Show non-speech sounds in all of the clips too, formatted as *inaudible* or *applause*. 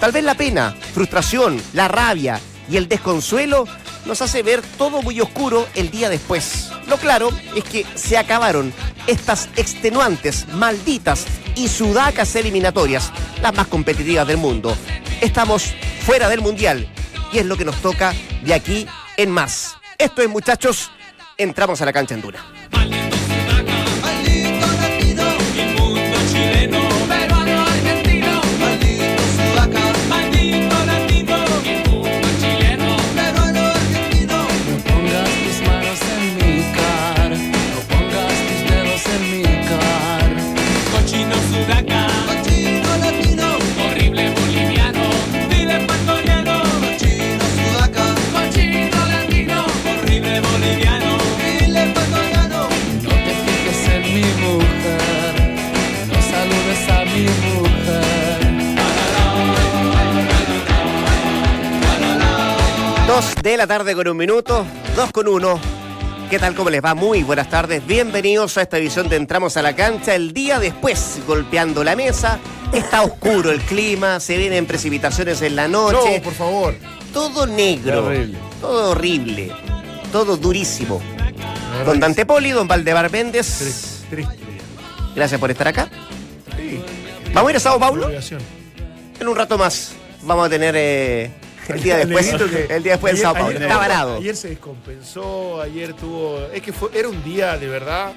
Tal vez la pena, frustración, la rabia y el desconsuelo nos hace ver todo muy oscuro el día después. Lo claro es que se acabaron estas extenuantes, malditas y sudacas eliminatorias, las más competitivas del mundo. Estamos fuera del Mundial y es lo que nos toca de aquí en más. Esto es, muchachos, entramos a la cancha en dura. De la tarde con un minuto, dos con uno. ¿Qué tal? ¿Cómo les va? Muy buenas tardes. Bienvenidos a esta edición de Entramos a la cancha. El día después, golpeando la mesa, está oscuro el clima, se vienen precipitaciones en la noche. No, por favor. Todo negro. Todo horrible. Todo durísimo. Don Dante Poli, don Valdebar Méndez. Gracias por estar acá. ¿Vamos a ir a Sao Paulo? En un rato más vamos a tener eh, *laughs* el día después, el día después Sao Paulo. Está varado. Ayer se descompensó, ayer tuvo. Es que fue, era un día de verdad,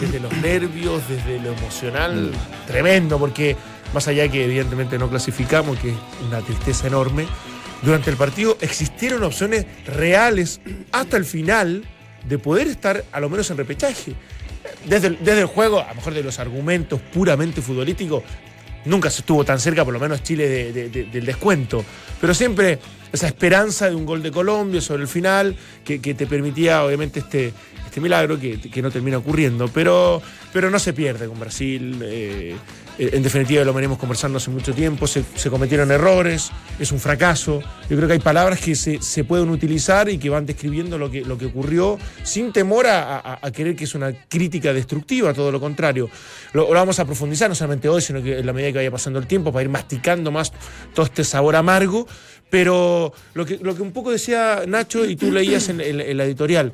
desde, los nervios, desde lo emocional, mm. tremendo, porque más allá que evidentemente no clasificamos, que es una tristeza enorme, durante el partido existieron opciones reales hasta el final de poder estar a lo menos en repechaje. Desde desde el juego, a lo mejor de los argumentos puramente futbolísticos, nunca se estuvo tan cerca, por lo menos Chile, del descuento. Pero siempre esa esperanza de un gol de Colombia sobre el final, que, te permitía, obviamente, este, este milagro que, no termina ocurriendo. Pero, pero no se pierde con Brasil. Eh, en definitiva lo venimos conversando hace mucho tiempo, se, cometieron errores, es un fracaso. Yo creo que hay palabras que se, pueden utilizar y que van describiendo lo que, lo que ocurrió sin temor a, querer que es una crítica destructiva, todo lo contrario. Lo, vamos a profundizar, no solamente hoy, sino que en la medida que vaya pasando el tiempo, para ir masticando más todo este sabor amargo. Pero lo que, lo que un poco decía Nacho y tú leías en la editorial,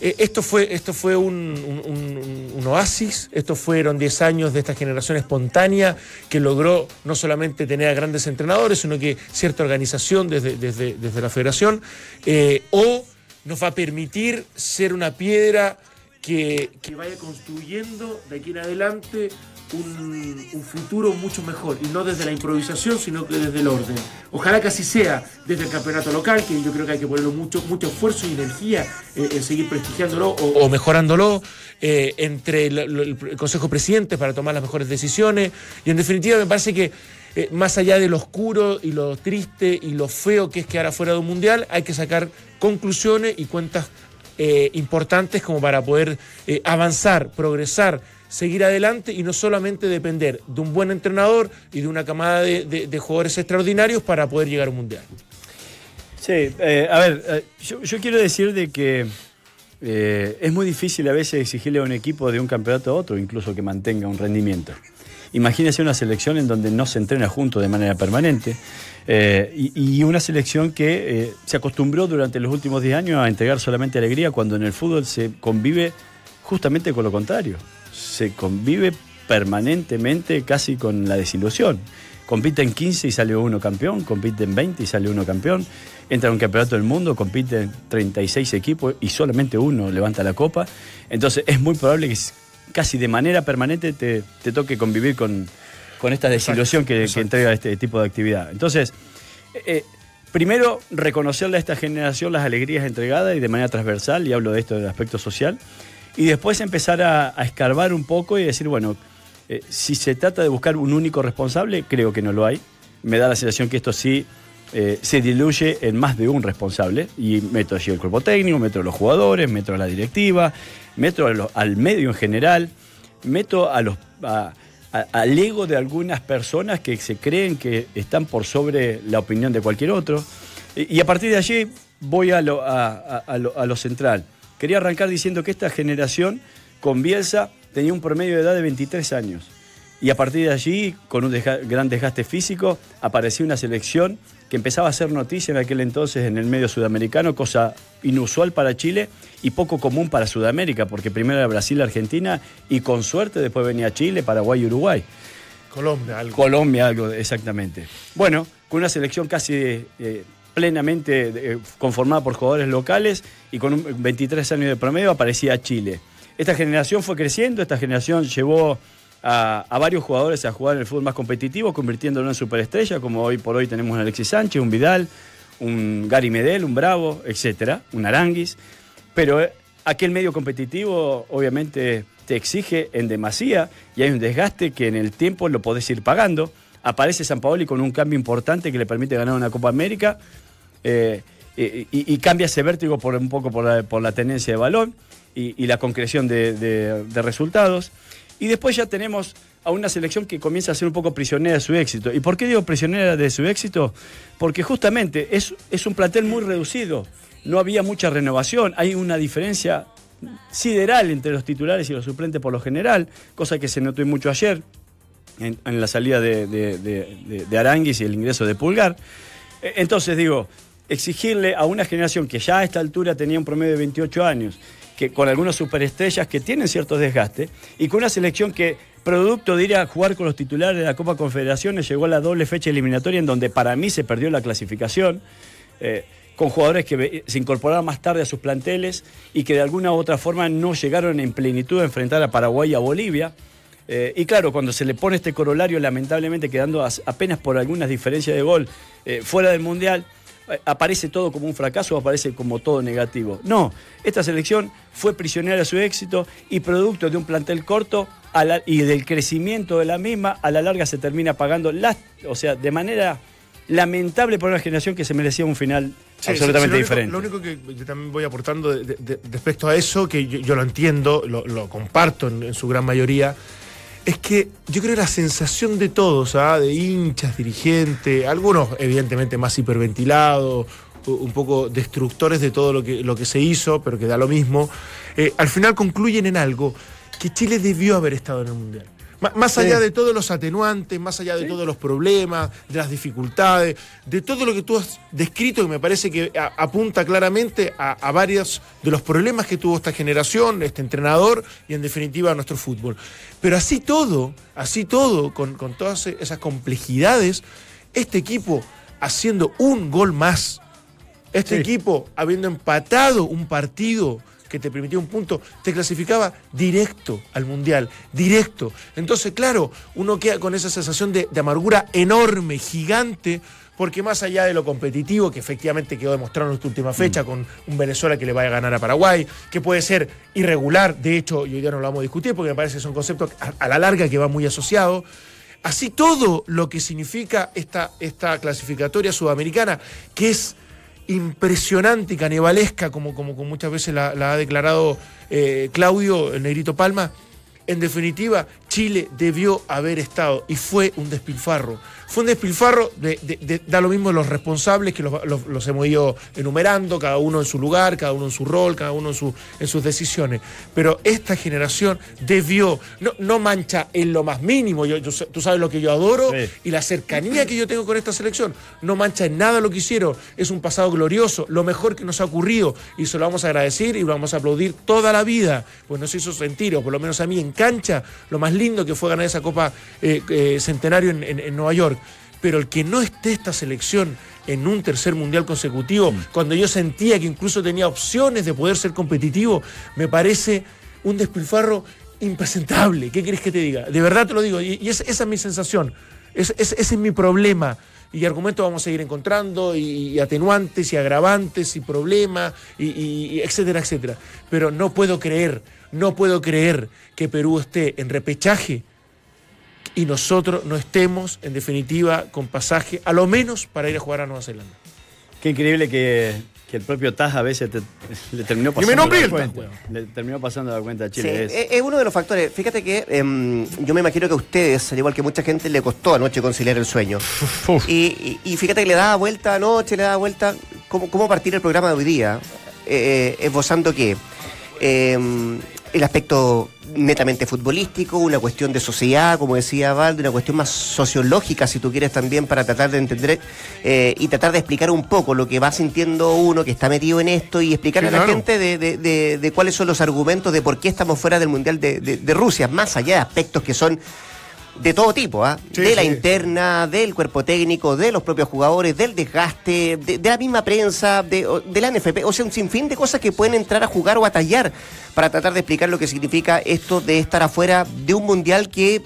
eh, esto fue, esto fue un, oasis, estos fueron 10 años de esta generación espontánea que logró no solamente tener a grandes entrenadores, sino que cierta organización desde, desde, la federación, eh, o nos va a permitir ser una piedra que, que vaya construyendo de aquí en adelante un, futuro mucho mejor, y no desde la improvisación, sino que desde el orden. Ojalá que así sea desde el campeonato local, que yo creo que hay que ponerle mucho, mucho esfuerzo y energía en, seguir prestigiándolo o, mejorándolo, eh, entre el, Consejo Presidente para tomar las mejores decisiones, y en definitiva me parece que eh, más allá de lo oscuro y lo triste y lo feo que es quedar afuera de un mundial, hay que sacar conclusiones y cuentas eh, importantes como para poder avanzar, progresar seguir adelante y no solamente depender de un buen entrenador y de una camada de, jugadores extraordinarios para poder llegar a un mundial. Sí, eh, a ver, eh, yo, quiero decir de que eh, es muy difícil a veces exigirle a un equipo de un campeonato a otro, incluso que mantenga un rendimiento. Imagínese una selección en donde no se entrena junto de manera permanente y, una selección que se acostumbró durante los últimos 10 años a entregar solamente alegría cuando en el fútbol se convive justamente con lo contrario se convive permanentemente casi con la desilusión. Compite en 15 y sale uno campeón, compite en 20 y sale uno campeón, entra a un campeonato del mundo, compite en 36 equipos y solamente uno levanta la copa. Entonces es muy probable que casi de manera permanente te, toque convivir con, esta desilusión que, entrega este tipo de actividad. Entonces, eh, primero reconocerle a esta generación las alegrías entregadas y de manera transversal, y hablo de esto del aspecto social y después empezar a, escarbar un poco y decir, bueno, eh, si se trata de buscar un único responsable, creo que no lo hay. Me da la sensación que esto sí eh, se diluye en más de un responsable y meto allí el cuerpo técnico, meto a los jugadores, meto a la directiva, meto al medio en general, meto a los, al ego de algunas personas que se creen que están por sobre la opinión de cualquier otro. Y, a partir de allí voy a a lo central. Quería arrancar diciendo que esta generación con Bielsa tenía un promedio de edad de 23 años. Y a partir de allí, con un gran desgaste físico, apareció una selección que empezaba a hacer noticia en aquel entonces en el medio sudamericano, cosa inusual para Chile y poco común para Sudamérica, porque primero era Brasil, Argentina y con suerte después venía Chile, Paraguay y Uruguay. Colombia, algo. Colombia, algo, exactamente. Bueno, con una selección casi eh, plenamente eh, conformada por jugadores locales y con un 23 años de promedio aparecía Chile. Esta generación fue creciendo, esta generación llevó a, varios jugadores a jugar en el fútbol más competitivo, convirtiéndolo en superestrella, como hoy por hoy tenemos un Alexis Sánchez, un Vidal, un Gary Medel, un Bravo, etcétera, un Aranguis. Pero eh, aquel medio competitivo obviamente te exige en demasía y hay un desgaste que en el tiempo lo podés ir pagando. Aparece San Paoli con un cambio importante que le permite ganar una Copa América eh, y, cambia ese vértigo por un poco por la, tendencia de balón y, la concreción de resultados. Y después ya tenemos a una selección que comienza a ser un poco prisionera de su éxito. ¿Y por qué digo prisionera de su éxito? Porque justamente es, es un plantel muy reducido, no había mucha renovación, hay una diferencia sideral entre los titulares y los suplentes por lo general, cosa que se notó mucho ayer en, la salida de, de, Aranguis y el ingreso de Pulgar. E, entonces digo, exigirle a una generación que ya a esta altura tenía un promedio de 28 años, que, con algunas superestrellas que tienen cierto desgaste, y con una selección que, producto de ir a jugar con los titulares de la Copa Confederaciones, llegó a la doble fecha eliminatoria en donde para mí se perdió la clasificación. Eh, con jugadores que se incorporaron más tarde a sus planteles y que de alguna u otra forma no llegaron en plenitud a enfrentar a Paraguay y a Bolivia. Eh, y claro, cuando se le pone este corolario, lamentablemente quedando apenas por algunas diferencias de gol eh, fuera del Mundial, aparece todo como un fracaso o aparece como todo negativo. No, esta selección fue prisionera de su éxito y producto de un plantel corto y del crecimiento de la misma, a la larga se termina pagando, o sea, de manera lamentable por una generación que se merecía un final absolutamente diferente. Lo único que yo también voy aportando respecto a eso, que yo, lo entiendo, lo, comparto en su gran mayoría, es que yo creo que la sensación de todos, ¿ah? de hinchas, dirigentes, algunos evidentemente más hiperventilados, un poco destructores de todo lo que, lo que se hizo, pero que da lo mismo, eh, al final concluyen en algo que Chile debió haber estado en el Mundial. Más allá de todos los atenuantes, más allá de todos los problemas, de las dificultades, de todo lo que tú has descrito, que me parece que apunta claramente a, varios de los problemas que tuvo esta generación, este entrenador y en definitiva nuestro fútbol. Pero así todo, así todo, con, todas esas complejidades, este equipo haciendo un gol más, este equipo habiendo empatado un partido que te permitía un punto, te clasificaba directo al Mundial, directo. Entonces, claro, uno queda con esa sensación de, amargura enorme, gigante, porque más allá de lo competitivo, que efectivamente quedó demostrado en esta última fecha, mm. con un Venezuela que le vaya a ganar a Paraguay, que puede ser irregular, de hecho, y hoy día no lo vamos a discutir, porque me parece que son conceptos a, a la larga que va muy asociado. Así todo lo que significa esta, esta clasificatoria sudamericana, que es impresionante y canibalesca, como, como, muchas veces la, ha declarado eh, Claudio, el negrito Palma, en definitiva, Chile debió haber estado y fue un despilfarro. Fue un despilfarro, de, da lo mismo los responsables que los, hemos ido enumerando, cada uno en su lugar, cada uno en su rol, cada uno en, su, en sus decisiones. Pero esta generación debió, no, no mancha en lo más mínimo, yo, tú sabes lo que yo adoro y la cercanía que yo tengo con esta selección, no mancha en nada lo que hicieron, es un pasado glorioso, lo mejor que nos ha ocurrido y se lo vamos a agradecer y lo vamos a aplaudir toda la vida, pues nos hizo sentir, o por lo menos a mí en cancha, lo más lindo que fue ganar esa Copa eh, eh, Centenario en Nueva York pero el que no esté esta selección en un tercer mundial consecutivo, mm. cuando yo sentía que incluso tenía opciones de poder ser competitivo, me parece un despilfarro impresentable. ¿Qué querés que te diga? De verdad te lo digo, y, esa, es mi sensación, ese es mi problema. Y argumentos vamos a seguir encontrando, y, atenuantes, y agravantes, y problemas, y, etcétera, etcétera. Pero no puedo creer, no puedo creer que Perú esté en repechaje y nosotros no estemos, en definitiva, con pasaje, a lo menos para ir a jugar a Nueva Zelanda. Qué increíble que, el propio Taj a veces *laughs* le terminó pasando la cuenta. Le terminó pasando la cuenta a Chile. Sí, es. uno de los factores. Fíjate que em, yo me imagino que a ustedes, al igual que mucha gente, le costó anoche conciliar el sueño. Y, fíjate que le daba vuelta anoche, le daba vuelta. ¿Cómo, cómo partir el programa de hoy día? Eh, eh esbozando que em, el aspecto netamente futbolístico, una cuestión de sociedad, como decía Valde, una cuestión más sociológica, si tú quieres también, para tratar de entender eh, y tratar de explicar un poco lo que va sintiendo uno que está metido en esto y explicar Sí, a la claro. gente de, de- de- de cuáles son los argumentos de por qué estamos fuera del Mundial de- de Rusia, más allá de aspectos que son de todo tipo, ¿ah? Sí, de la sí. interna, del cuerpo técnico, de los propios jugadores, del desgaste, de, de la misma prensa, de, la NFP, o sea, un sinfín de cosas que pueden entrar a jugar o a tallar para tratar de explicar lo que significa esto de estar afuera de un mundial que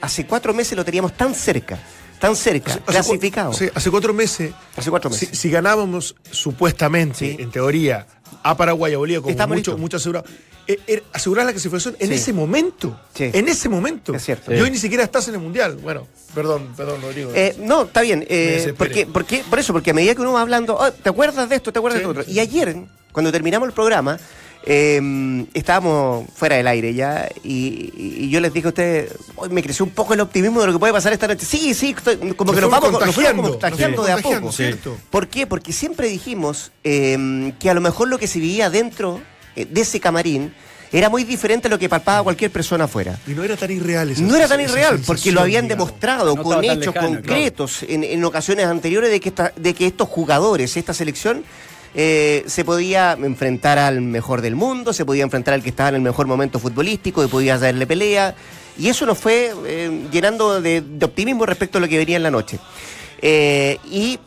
hace cuatro meses lo teníamos tan cerca, tan cerca, Hace- hace clasificado. sí, hace cuatro meses. Hace cuatro Si, meses. si ganábamos supuestamente, Sí. en teoría, a Paraguay, a Bolivia, como Estamos mucho, listos. mucho asegurado, eh, eh, asegurar la clasificación en Sí. ese momento. Sí. En ese momento. Es cierto. Y Sí. hoy ni siquiera estás en el mundial. Bueno, perdón, perdón, Rodrigo. Eh, no, está bien. Eh, porque, porque, por eso, porque a medida que uno va hablando, "Oh, ¿te acuerdas de esto? ¿Te acuerdas Sí, de otro? sí. Y ayer, cuando terminamos el programa, eh, estábamos fuera del aire ya, y, y yo les dije a ustedes, hoy me creció un poco el optimismo de lo que puede pasar esta noche. Sí, sí, estoy- como Nos que nos vamos nos contagiando, como contagiando nos de a poco. ¿Por qué? Porque siempre dijimos eh, que a lo mejor lo que se vivía dentro eh, de ese camarín era muy diferente a lo que palpaba cualquier persona afuera. Y no era tan irreal esa No era tan irreal, porque lo habían digamos. demostrado No con hechos lejano, concretos en, en ocasiones anteriores de que, esta- de que estos jugadores, esta selección, eh, se podía enfrentar al mejor del mundo, se podía enfrentar al que estaba en el mejor momento futbolístico, y podía darle pelea, y eso nos fue eh, llenando de, de optimismo respecto a lo que venía en la noche. Eh, y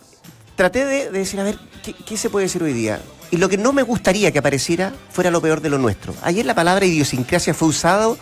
traté de, de decir, a ver, ¿qué, qué se puede decir hoy día? Y lo que no me gustaría que apareciera fuera lo peor de lo nuestro. Ayer la palabra idiosincrasia fue usado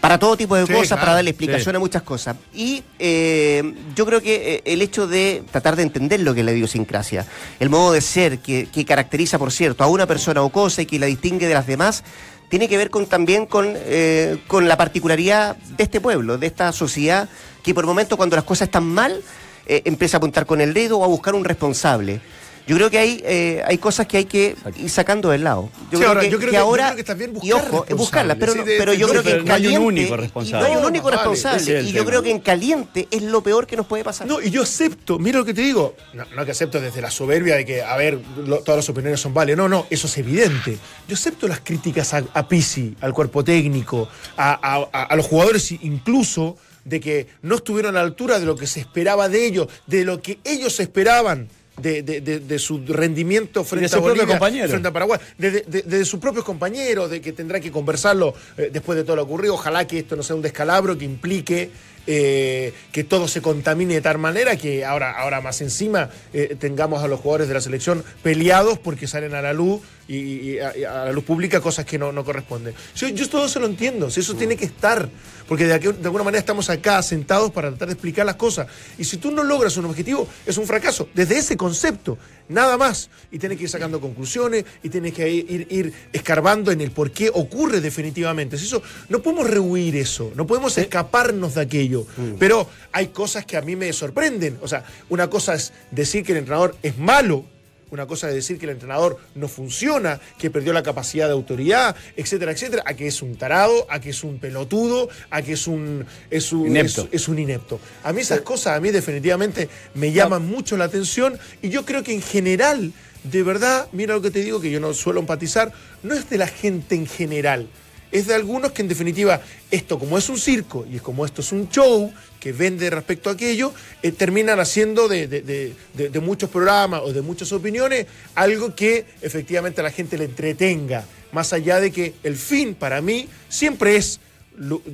para todo tipo de Sí, cosas, claro. para darle explicación Sí. a muchas cosas. Y eh, yo creo que eh, el hecho de tratar de entender lo que es la idiosincrasia, el modo de ser que, que caracteriza, por cierto, a una persona o cosa y que la distingue de las demás, tiene que ver con, también con, eh, con la particularidad de este pueblo, de esta sociedad, que por momentos cuando las cosas están mal, eh, empieza a apuntar con el dedo o a buscar un responsable. Yo creo que hay, eh, hay cosas que hay que ir sacando del lado. Yo Sí, creo ahora, que, yo creo que que- yo ahora, creo que está bien y ojo, es buscarla, pero, sí, de- pero yo creo pero que en no hay un caliente, único y responsable. No hay un único vale. responsable. Y yo tema. creo que en caliente es lo peor que nos puede pasar. No, y yo acepto, mira lo que te digo, no, no que acepto desde la soberbia de que, a ver, lo- todas las opiniones son válidas, no, no, eso es evidente. Yo acepto las críticas a, a Pisi, al cuerpo técnico, a, a- a- a los jugadores incluso, de que no estuvieron a la altura de lo que se esperaba de ellos, de lo que ellos esperaban. De, de- de- de su rendimiento frente a Bolivia, compañero. frente a Paraguay, de, sus propios compañeros, de que tendrá que conversarlo eh, después de todo lo ocurrido. Ojalá que esto no sea un descalabro que implique eh, que todo se contamine de tal manera que ahora, ahora más encima eh, tengamos a los jugadores de la selección peleados porque salen a la luz y, y a, y a la luz pública cosas que no, no corresponden. Yo, yo todo eso lo entiendo, si eso tiene que estar, porque de, aquí- de alguna manera estamos acá sentados para tratar de explicar las cosas. Y si tú no logras un objetivo, es un fracaso. Desde ese concepto, nada más. Y tienes que ir sacando conclusiones y tienes que ir, ir, escarbando en el por qué ocurre definitivamente. Eso, no podemos rehuir eso, no podemos escaparnos de aquello. Pero hay cosas que a mí me sorprenden. O sea, una cosa es decir que el entrenador es malo. Una cosa es decir que el entrenador no funciona, que perdió la capacidad de autoridad, etcétera, etcétera, a que es un tarado, a que es un pelotudo, a que es un, es un, Inepto. es- es un inepto. A mí esas cosas, a mí definitivamente me llaman mucho la atención y yo creo que en general, de verdad, mira lo que te digo, que yo no suelo empatizar, no es de la gente en general, es de algunos que en definitiva, esto como es un circo y es como esto es un show que vende respecto a aquello, eh, terminan haciendo de, de- de- muchos programas o de muchas opiniones algo que efectivamente a la gente le entretenga, más allá de que el fin para mí siempre es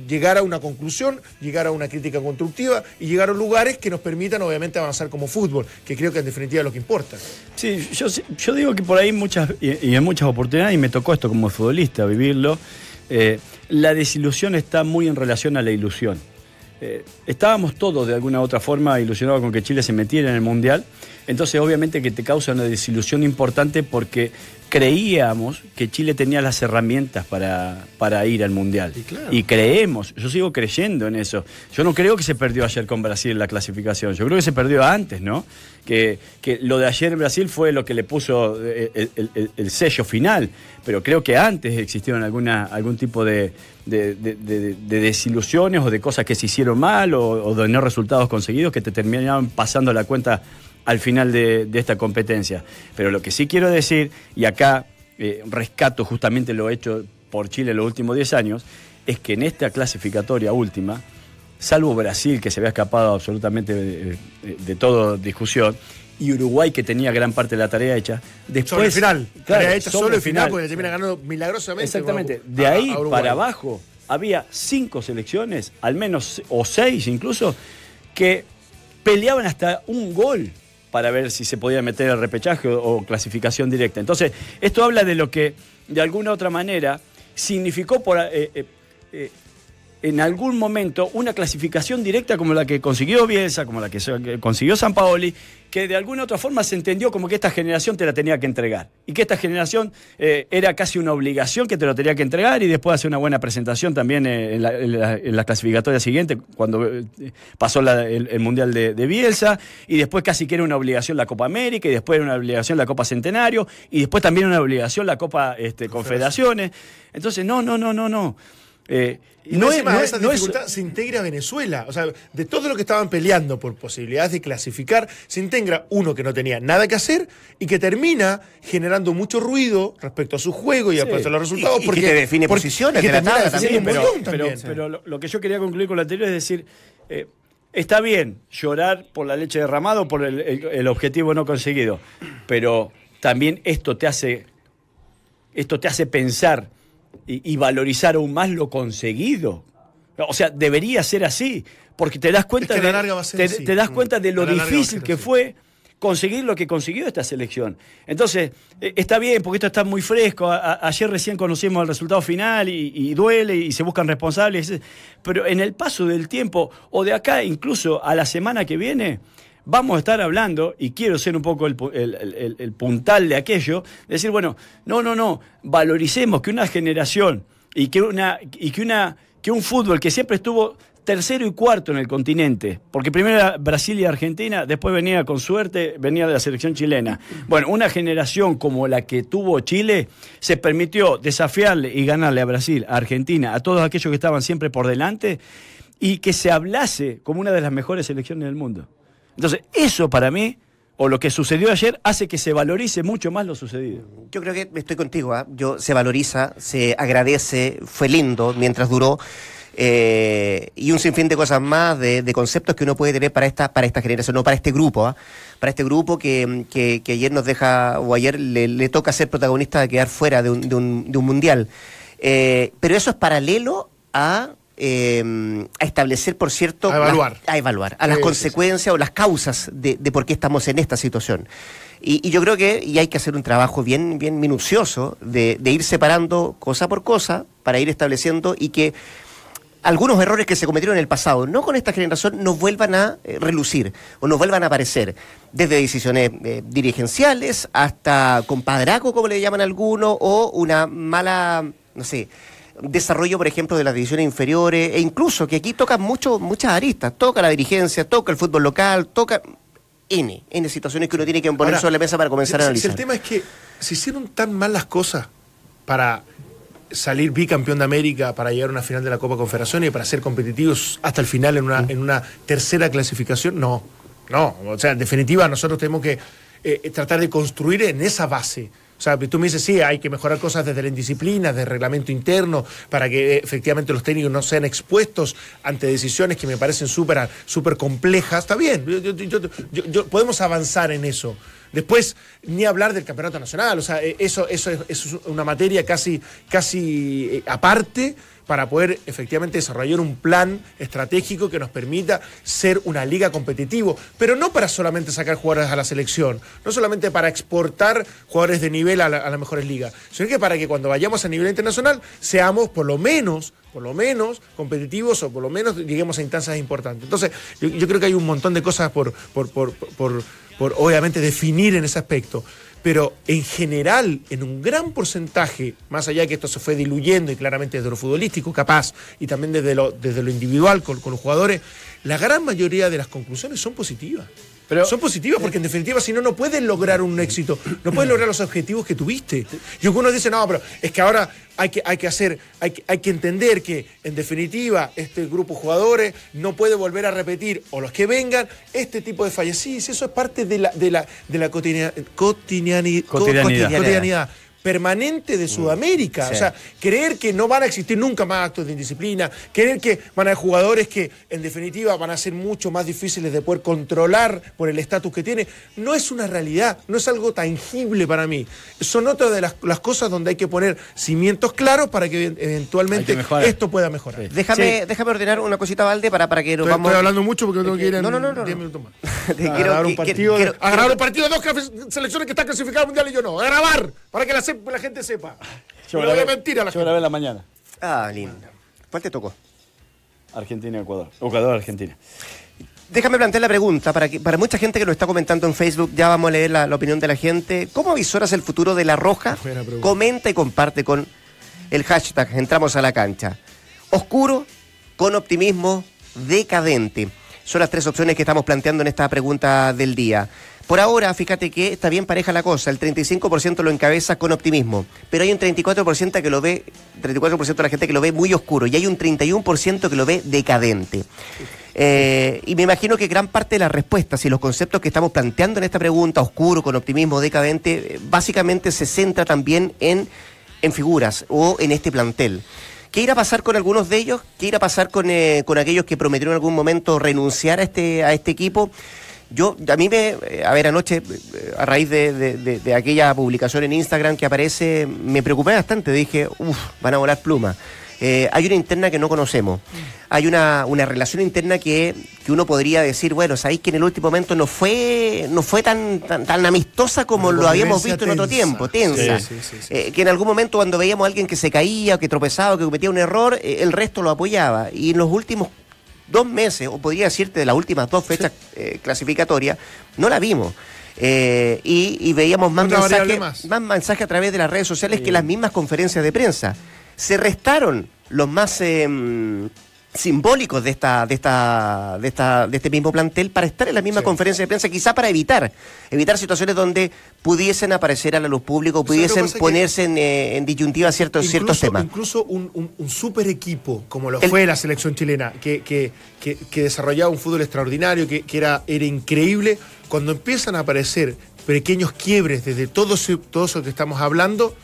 llegar a una conclusión, llegar a una crítica constructiva y llegar a lugares que nos permitan obviamente avanzar como fútbol, que creo que en definitiva es lo que importa. Sí, yo, yo digo que por ahí muchas, y, y en muchas oportunidades, y me tocó esto como futbolista, vivirlo, eh, la desilusión está muy en relación a la ilusión. Eh, estábamos todos de alguna u otra forma ilusionados con que Chile se metiera en el Mundial, entonces obviamente que te causa una desilusión importante porque creíamos que Chile tenía las herramientas para, para ir al Mundial. Y claro. Y creemos, yo sigo creyendo en eso. Yo no creo que se perdió ayer con Brasil en la clasificación, yo creo que se perdió antes, ¿no? Que, que lo de ayer en Brasil fue lo que le puso eh, el, el- el- el sello final, pero creo que antes existieron alguna, algún tipo de, de- de- de- de desilusiones o de cosas que se hicieron mal o, o de no resultados conseguidos que te terminaban pasando la cuenta al final de, de esta competencia. Pero lo que sí quiero decir, y acá eh, rescato justamente lo hecho por Chile en los últimos 10 años es que en esta clasificatoria última, salvo Brasil, que se había escapado absolutamente de, de- de toda discusión, y Uruguay, que tenía gran parte de la tarea hecha, después... Sobre el final. Claro, Tarea hecha sobre solo el final, final. porque termina ganando milagrosamente. Exactamente. a- De ahí a para abajo había cinco selecciones, al menos, o seis incluso, que peleaban hasta un gol para ver si se podía meter el repechaje o, clasificación directa. Entonces, esto habla de lo que, de alguna otra manera, significó por, eh, eh, eh, en algún momento una clasificación directa como la que consiguió Bielsa, como la que consiguió San Paoli, que de alguna otra forma se entendió como que esta generación te la tenía que entregar. Y que esta generación eh, era casi una obligación que te lo tenía que entregar y después hacer una buena presentación también eh, en, la, en la- en la clasificatoria siguiente, cuando eh, pasó la- el, el Mundial de, de Bielsa, y después casi que era una obligación la Copa América, y después era una obligación la Copa Centenario, y después también una obligación la Copa este, Confederaciones. Entonces, no, no, no, no, no. Eh, Y no, encima de esa dificultad se integra Venezuela. O sea, de todo lo que estaban peleando por posibilidades de clasificar, se integra uno que no tenía nada que hacer y que termina generando mucho ruido respecto a su juego y a Sí. a los resultados. Y- y que te define porque- posiciones que de la tabla también, un pero, montón pero- también. pero lo, lo que yo quería concluir con lo anterior es decir, eh, está bien llorar por la leche derramada o por el, el- el objetivo no conseguido, pero también esto te hace, esto te hace pensar y, y valorizar aún más lo conseguido. O sea, debería ser así, porque te das cuenta, Es que a la de, va te, das cuenta de lo la difícil que así. fue conseguir lo que consiguió esta selección. Entonces, eh, está bien, porque esto está muy fresco. A- ayer recién conocimos el resultado final y, y duele y se buscan responsables. Pero en el paso del tiempo, o de acá incluso a la semana que viene, vamos a estar hablando, y quiero ser un poco el, el- el puntal de aquello, decir, bueno, no, no, no, valoricemos que una generación y que una y que una que un fútbol que siempre estuvo tercero y cuarto en el continente, porque primero era Brasil y Argentina, después venía con suerte, venía de la selección chilena. Bueno, una generación como la que tuvo Chile se permitió desafiarle y ganarle a Brasil, a Argentina, a todos aquellos que estaban siempre por delante y que se hablase como una de las mejores selecciones del mundo. Entonces, eso para mí, o lo que sucedió ayer, hace que se valorice mucho más lo sucedido. Yo creo que estoy contigo, ¿ah? yo se valoriza, se agradece, fue lindo mientras duró. eh, y un sinfín de cosas más, de, conceptos que uno puede tener para esta, para esta generación, no para este grupo, ¿ah? para este grupo que, que- ayer nos deja, o ayer le, toca ser protagonista de quedar fuera de un, de un- de un mundial. Eh, pero eso es paralelo a, eh, a establecer, por cierto, A evaluar. las- a evaluar, a las Sí, sí, sí. consecuencias o las causas de, de por qué estamos en esta situación. Y, y yo creo que y hay que hacer un trabajo bien, bien minucioso de, de ir separando cosa por cosa para ir estableciendo y que algunos errores que se cometieron en el pasado, no con esta generación, nos vuelvan a eh, relucir o nos vuelvan a aparecer, desde decisiones eh, dirigenciales hasta compadraco, como le llaman algunos, o una mala, no sé, desarrollo, por ejemplo, de las divisiones inferiores, e incluso que aquí tocan mucho, muchas aristas, toca la dirigencia, toca el fútbol local, toca N, N situaciones que uno tiene que poner Ahora, sobre la mesa para comenzar a si analizar. El tema es que se hicieron tan mal las cosas para salir bicampeón de América, para llegar a una final de la Copa Confederaciones y para ser competitivos hasta el final en una, en una tercera clasificación, no. No, o sea, en definitiva nosotros tenemos que eh, tratar de construir en esa base. O sea, tú me dices, sí, hay que mejorar cosas desde la indisciplina, desde el reglamento interno, para que eh, efectivamente los técnicos no sean expuestos ante decisiones que me parecen súper súper complejas. Está bien, yo- yo- podemos avanzar en eso. Después, ni hablar del campeonato nacional, o sea, eh, eso, eso, es, eso es una materia casi, casi eh, aparte para poder efectivamente desarrollar un plan estratégico que nos permita ser una liga competitivo, pero no para solamente sacar jugadores a la selección, no solamente para exportar jugadores de nivel a, la- a las mejores ligas, sino que para que cuando vayamos a nivel internacional seamos por lo menos, por lo menos competitivos o por lo menos lleguemos a instancias importantes. Entonces, yo, yo creo que hay un montón de cosas por, por, por, por, por obviamente definir en ese aspecto pero en general, en un gran porcentaje, más allá de que esto se fue diluyendo y claramente desde lo futbolístico, capaz, y también desde lo, desde lo individual con, con los jugadores, la gran mayoría de las conclusiones son positivas. Pero- son positivas porque en definitiva si no, no puedes lograr un éxito, no puedes lograr los objetivos que tuviste. Y algunos dicen, no, pero es que ahora hay que, hay que hacer, hay que, hay que entender que en definitiva este grupo de jugadores no puede volver a repetir, o los que vengan, este tipo de fallas. Sí, eso es parte de la, de la, de la Cotidianidad. cotidianidad. Permanente de Sudamérica. Sí. O sea, creer que no van a existir nunca más actos de indisciplina, creer que van a haber jugadores que en definitiva van a ser mucho más difíciles de poder controlar por el estatus que tiene, no es una realidad, no es algo tangible para mí. Son otras de las, las cosas donde hay que poner cimientos claros para que eventualmente que esto pueda mejorar. Sí. Déjame, déjame ordenar una cosita, Valde, para, para que nos Estoy, vamos. estoy hablando mucho porque tengo que ir en No, no, no, no, 10 no. minutos más. *laughs* Te A quiero- grabar un partido, quiero- un partido de dos selecciones que están clasificadas al mundial y yo no. A grabar, para que la, se- la gente sepa. Yo No le voy a grabé- mentir a la yo gente. grabé en la mañana. Ah, lindo. ¿Cuál te tocó? Argentina-Ecuador. Ecuador-Argentina. Déjame plantear la pregunta, para, que, para mucha gente que lo está comentando en Facebook, ya vamos a leer la, la opinión de la gente. ¿Cómo avisoras el futuro de La Roja? Comenta y comparte con el hashtag Entramos a la cancha. Oscuro, con optimismo, decadente. Son las tres opciones que estamos planteando en esta pregunta del día. Por ahora, fíjate que está bien pareja la cosa. El 35% lo encabeza con optimismo, pero hay un 34% que lo ve, 34% de la gente que lo ve muy oscuro y hay un 31% que lo ve decadente. Eh, y me imagino que gran parte de las respuestas y los conceptos que estamos planteando en esta pregunta, oscuro, con optimismo, decadente, eh, básicamente se centra también en, en figuras o en este plantel. ¿Qué irá a pasar con algunos de ellos? ¿Qué irá a pasar con, eh, con aquellos que prometieron en algún momento renunciar a este, a este equipo? Yo, a mí me, eh, a ver, anoche, eh, a raíz de, de- de- de aquella publicación en Instagram que aparece, me preocupé bastante. Dije, uff, van a volar plumas. Eh, hay una interna que no conocemos. Hay una, una relación interna que, que uno podría decir, bueno, sabéis que en el último momento no fue, no fue tan, tan, tan amistosa como lo habíamos visto en otro tiempo, tensa. Sí, sí, sí, sí. Eh, que en algún momento cuando veíamos a alguien que se caía, que tropezaba, que cometía un error, eh, el resto lo apoyaba. Y en los últimos dos meses, o podría decirte de las últimas dos fechas eh, clasificatorias, no la vimos. Eh, y, y veíamos más mensajes más. más mensaje a través de las redes sociales que las mismas conferencias de prensa. Se restaron los más eh, simbólicos de esta, de esta, de esta, de este mismo plantel para estar en la misma Sí. conferencia de prensa, quizá para evitar, evitar situaciones donde pudiesen aparecer a la luz pública, ¿Sabes lo que pudiesen ponerse en, eh, en disyuntiva ciertos, ciertos temas. Incluso un, un- un super equipo, como lo El- fue la selección chilena, que, que- que- que desarrollaba un fútbol extraordinario, que, que era, era increíble, cuando empiezan a aparecer pequeños quiebres desde todo todo eso que estamos hablando,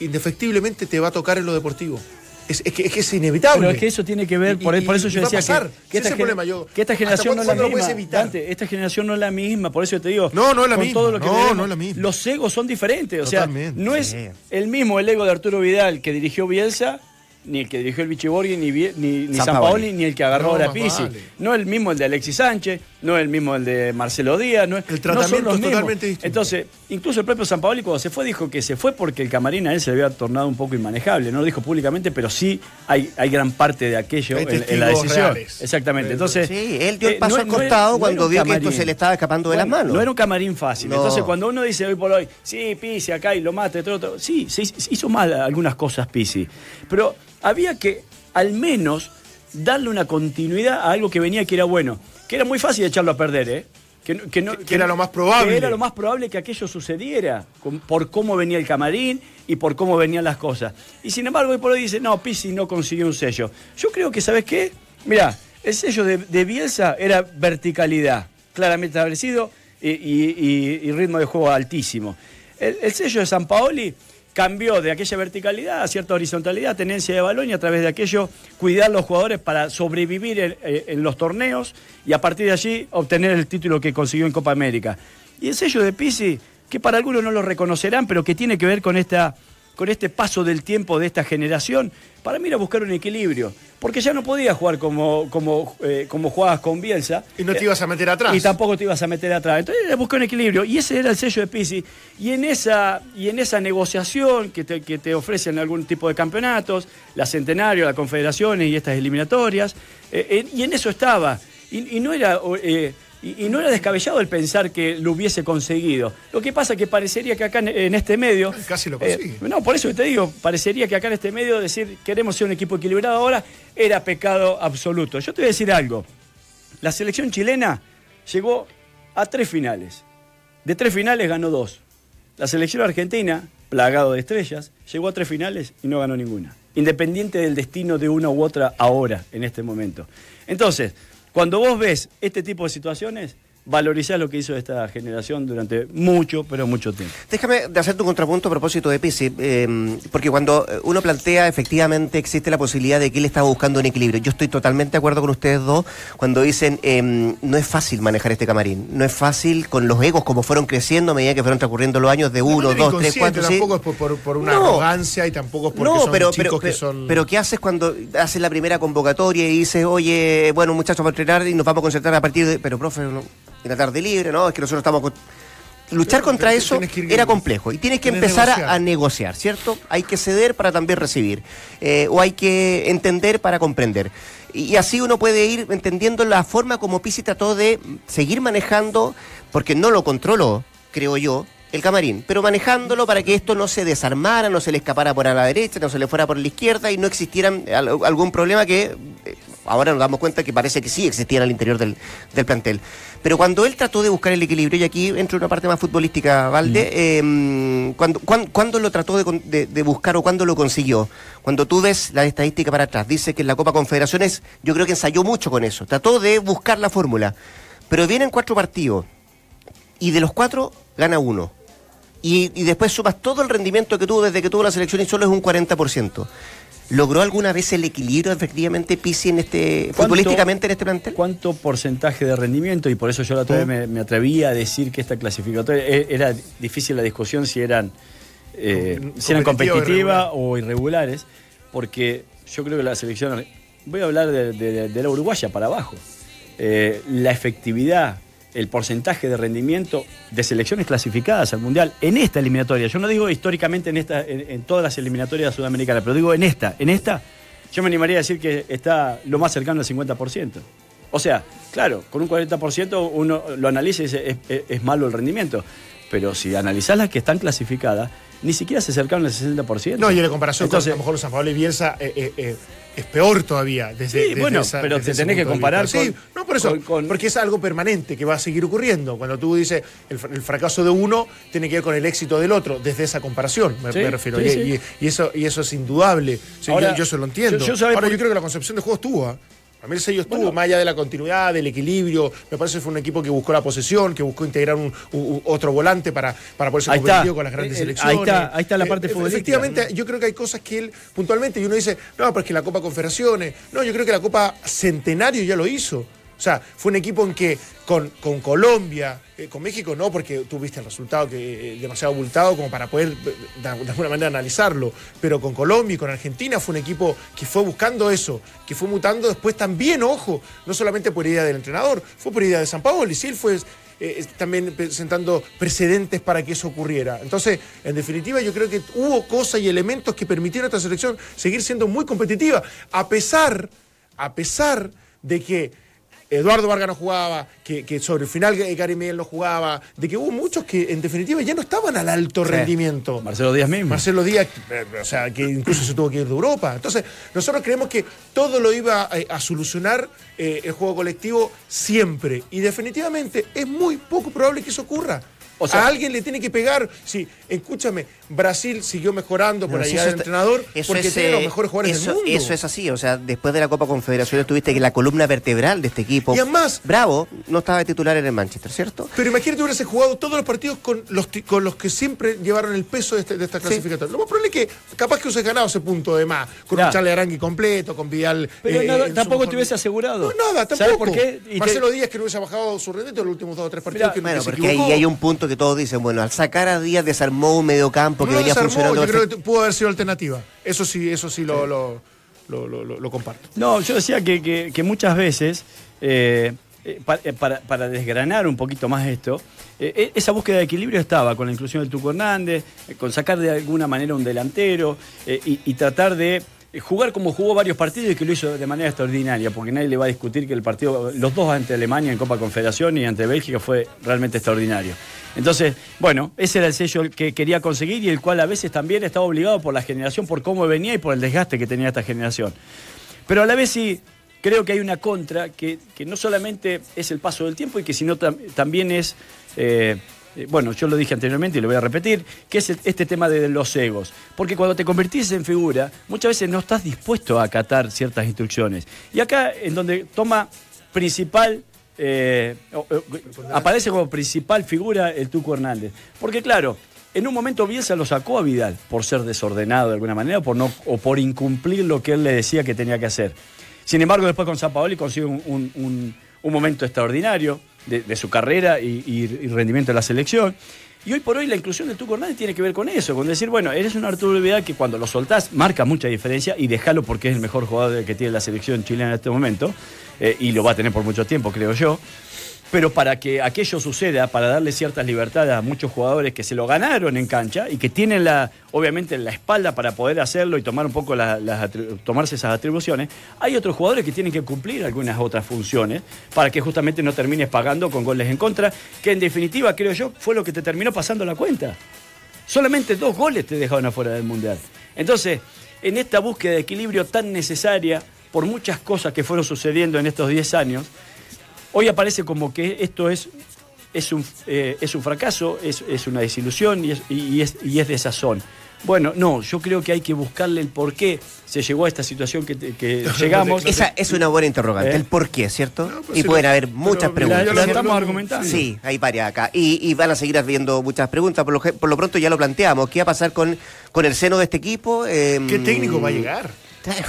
indefectiblemente te va a tocar en lo deportivo. Es, es que, es que es inevitable. Pero es que eso tiene que ver, Y- por, y- por eso y yo va a decía pasar. que, que esta, problema, yo- que esta ¿hasta generación no es la misma. Dante, esta generación no es la misma, por eso te digo. No, no es la con misma. todo lo que No, veremos, no es la misma. Los egos son diferentes. O sea, Totalmente. no es el mismo el ego de Arturo Vidal que dirigió Bielsa, ni el que dirigió el Bichiborghi, ni, ni, ni Sampaoli. Sampaoli, ni el que agarró No, más Pizzi. vale. No es el mismo el de Alexis Sánchez, no es el mismo el de Marcelo Díaz. No es, El no tratamiento son los es mismos. totalmente distinto. Entonces, incluso el propio Sampaoli cuando se fue dijo que se fue porque el camarín a él se le había tornado un poco inmanejable. No lo dijo públicamente, pero sí hay, hay gran parte de aquello en, en la decisión. reales. Exactamente. Sí, Entonces, Sí, él dio el eh, paso no- al costado no cuando vio que esto se le estaba escapando de las Bueno, manos. No era un camarín fácil. No. Entonces, cuando uno dice hoy por hoy, sí, Pisi, acá y lo mata, y todo, todo", sí, se hizo- hizo mal algunas cosas Pisi. Pero había que, al menos, darle una continuidad a algo que venía que era bueno. Que era muy fácil echarlo a perder, ¿eh? Que, no- que no- Que- que era lo más probable. que era lo más probable que aquello sucediera, con- por cómo venía el camarín y por cómo venían las cosas. Y sin embargo, hoy por hoy dice, no, Pisi no consiguió un sello. Yo creo que, ¿sabes qué? Mira, el sello de, de Bielsa era verticalidad, claramente establecido y, y- y- y ritmo de juego altísimo. El, el sello de San Paoli cambió de aquella verticalidad a cierta horizontalidad, tenencia de balón y a través de aquello cuidar los jugadores para sobrevivir en, eh, en los torneos y a partir de allí obtener el título que consiguió en Copa América. Y el sello de Pisi, que para algunos no lo reconocerán, pero que tiene que ver con esta con este paso del tiempo de esta generación, para mí era buscar un equilibrio. Porque ya no podías jugar como, como, eh, como jugabas con Bielsa. Y no te ibas a meter atrás. Y tampoco te ibas a meter atrás. Entonces era buscar un equilibrio. Y ese era el sello de Pisi. Y en esa, y en esa negociación que te, que te ofrecen algún tipo de campeonatos, la Centenario, las Confederaciones y estas eliminatorias, eh, eh, y en eso estaba. Y, y no era. Eh, y, y no era descabellado el pensar que lo hubiese conseguido. Lo que pasa es que parecería que acá en, en este medio. Casi lo eh, consigue. no, por eso te digo, parecería que acá en este medio decir queremos ser un equipo equilibrado ahora era pecado absoluto. Yo te voy a decir algo. La selección chilena llegó a tres finales. De tres finales ganó dos. La selección argentina, plagado de estrellas, llegó a tres finales y no ganó ninguna. Independiente del destino de una u otra ahora, en este momento. Entonces, cuando vos ves este tipo de situaciones, valorizás lo que hizo esta generación durante mucho, pero mucho tiempo. Déjame de hacer tu contrapunto a propósito de Pizzi, eh, porque cuando uno plantea efectivamente existe la posibilidad de que él estaba buscando un equilibrio. Yo estoy totalmente de acuerdo con ustedes dos cuando dicen eh, no es fácil manejar este camarín, no es fácil con los egos como fueron creciendo a medida que fueron transcurriendo los años de uno, dos, tres, cuatro. Tampoco es por, por, una arrogancia y tampoco es porque no, son pero, chicos pero, que son. Pero ¿qué haces cuando haces la primera convocatoria y dices, oye, bueno muchachos, vamos a entrenar y nos vamos a concentrar a partir de. Pero profe, no, en la tarde libre, ¿no? Es que nosotros estamos... Luchar contra eso era complejo y tienes que empezar a, negociar, ¿cierto? Hay que ceder para también recibir eh, o hay que entender para comprender. Y, así uno puede ir entendiendo la forma como Pisi trató de seguir manejando, porque no lo controló, creo yo, el camarín, pero manejándolo para que esto no se desarmara, no se le escapara por a la derecha, no se le fuera por la izquierda y no existiera algún problema que eh, ahora nos damos cuenta que parece que sí existía al interior del, plantel. Pero cuando él trató de buscar el equilibrio, y aquí entra una parte más futbolística, Valde, cuando, lo trató de, buscar o cuándo lo consiguió? Cuando tú ves la estadística para atrás, dice que en la Copa Confederaciones yo creo que ensayó mucho con eso, trató de buscar la fórmula. Pero vienen cuatro partidos y de los cuatro gana uno. Y, y, después sumas todo el rendimiento que tuvo desde que tuvo la selección y solo es un 40%. ¿Logró alguna vez el equilibrio efectivamente Pisi en este futbolísticamente en este plantel? ¿Cuánto porcentaje de rendimiento? Y por eso yo la otra vez me, me, atreví a decir que esta clasificatoria e, era difícil la discusión si eran, eh, si eran competitivas o irregulares, porque yo creo que la selección, voy a hablar de, la uruguaya para abajo, eh, la efectividad el porcentaje de rendimiento de selecciones clasificadas al Mundial en esta eliminatoria. Yo no digo históricamente en, esta, en, todas las eliminatorias sudamericanas, pero digo en esta. En esta yo me animaría a decir que está lo más cercano al 50%. O sea, claro, con un 40% uno lo analiza y dice es, es malo el rendimiento. Pero si analizás las que están clasificadas, ni siquiera se acercaron al 60%. No, y en la comparación Entonces, con a lo mejor San Pablo y Bielsa eh, eh, eh, es peor todavía. Desde, sí, bueno, pero te tenés que comparar con, Sí, no, por eso, porque es algo permanente que va a seguir ocurriendo. Cuando tú dices el, fracaso de uno tiene que ver con el éxito del otro, desde esa comparación, me, refiero. y, eso, y eso es indudable. yo, eso lo entiendo. Ahora, yo creo que la concepción de juego estuvo. ¿Ah? A mí el sello estuvo, más allá de la continuidad, del equilibrio. Me parece que fue un equipo que buscó la posesión, que buscó integrar un, otro volante para, para poder ser competitivo con las grandes eh, eh, selecciones. Ahí está, ahí está la parte eh, futbolística. Efectivamente, yo creo que hay cosas que él puntualmente, y uno dice, no, pero es que la Copa Confederaciones, no, yo creo que la Copa Centenario ya lo hizo. O sea, fue un equipo en que con, con Colombia, eh, con México no, porque tuviste el resultado que eh, demasiado abultado como para poder eh, de, alguna manera analizarlo. Pero con Colombia y con Argentina fue un equipo que fue buscando eso, que fue mutando después también, ojo, no solamente por idea del entrenador, fue por idea de San Paolo. Y sí, él fue también presentando precedentes para que eso ocurriera. Entonces, en definitiva, yo creo que hubo cosas y elementos que permitieron a esta selección seguir siendo muy competitiva, a pesar, a pesar de que Eduardo Vargas no jugaba, que, sobre el final Gary Miguel no jugaba, de que hubo muchos que en definitiva ya no estaban al alto rendimiento. Marcelo Díaz mismo. Marcelo Díaz, eh, o sea, que incluso se tuvo que ir de Europa. Entonces, nosotros creemos que todo lo iba a, solucionar eh, el juego colectivo siempre. Y definitivamente es muy poco probable que eso ocurra. O sea, a alguien le tiene que pegar. Sí, escúchame, Brasil siguió mejorando por ahí del entrenador porque tiene los mejores jugadores del mundo. Eso es así, o sea, después de la Copa Confederación tuviste que la columna vertebral de este equipo. Y además. Bravo, no estaba titular en el Manchester, ¿cierto? Pero imagínate hubiese jugado todos los partidos con los, con los que siempre llevaron el peso de, este, de esta clasificatoria. Lo más probable es que capaz que hubiese ganado ese punto de más, con un Charlie Arangui completo, con Vidal. Pero eh, tampoco te hubiese asegurado. No, nada, tampoco. ¿Sabes por qué? Marcelo Díaz que no hubiese bajado su rendimiento en los últimos dos o tres partidos. bueno, porque ahí hay un punto que todos dicen, bueno, al sacar a Díaz desarmó un mediocampo que venía funcionando. Yo creo que pudo haber sido alternativa. Eso sí, eso sí lo, lo, lo, comparto. No, yo decía que, que, muchas veces, eh, eh, eh, para, para, desgranar un poquito más esto, esa búsqueda de equilibrio estaba con la inclusión del Tuco Hernández, con sacar de alguna manera un delantero y tratar de jugar como jugó varios partidos y que lo hizo de manera extraordinaria, porque nadie le va a discutir que el partido, los dos ante Alemania en Copa Confederación y ante Bélgica fue realmente extraordinario. Entonces, bueno, ese era el sello que quería conseguir y el cual a veces también estaba obligado por la generación, por cómo venía y por el desgaste que tenía esta generación. Pero a la vez sí creo que hay una contra que, no solamente es el paso del tiempo y que sino también es eh, eh, bueno, yo lo dije anteriormente y lo voy a repetir, que es este tema de los egos. Porque cuando te convertís en figura, muchas veces no estás dispuesto a acatar ciertas instrucciones. Y acá, en donde toma principal eh, aparece como principal figura el Tuco Hernández. Porque claro, en un momento Bielsa lo sacó a Vidal por ser desordenado de alguna manera por no, o por incumplir lo que él le decía que tenía que hacer. Sin embargo, después con San Paoli consigue un, momento extraordinario de, su carrera y, rendimiento de la selección. Y hoy por hoy la inclusión de Tuco Hernández tiene que ver con eso, con decir, bueno, eres un Arturo Vidal que cuando lo soltás marca mucha diferencia y déjalo porque es el mejor jugador que tiene la selección chilena en este momento, eh, y lo va a tener por mucho tiempo, creo yo. Pero para que aquello suceda, para darle ciertas libertades a muchos jugadores que se lo ganaron en cancha y que tienen la, obviamente la espalda para poder hacerlo y tomar un poco las, tomarse esas atribuciones, hay otros jugadores que tienen que cumplir algunas otras funciones para que justamente no termines pagando con goles en contra, que en definitiva creo yo fue lo que te terminó pasando la cuenta. Solamente dos goles te dejaron afuera del Mundial. Entonces, en esta búsqueda de equilibrio tan necesaria por muchas cosas que fueron sucediendo en estos 10 años, Hoy aparece como que esto es, es, un, eh, es un fracaso, es, una desilusión y es, y, es, y es de sazón. Bueno, no, yo creo que hay que buscarle el por qué se llegó a esta situación que, *laughs* llegamos. Esa es una buena interrogante, ¿Eh? el por qué, ¿cierto? Pues y pueden haber muchas preguntas. La, estamos argumentando. Sí, hay varias acá. Y, van a seguir habiendo muchas preguntas. Por lo, por lo pronto ya lo planteamos. ¿Qué va a pasar con, con el seno de este equipo? Em, ¿Qué técnico va a llegar?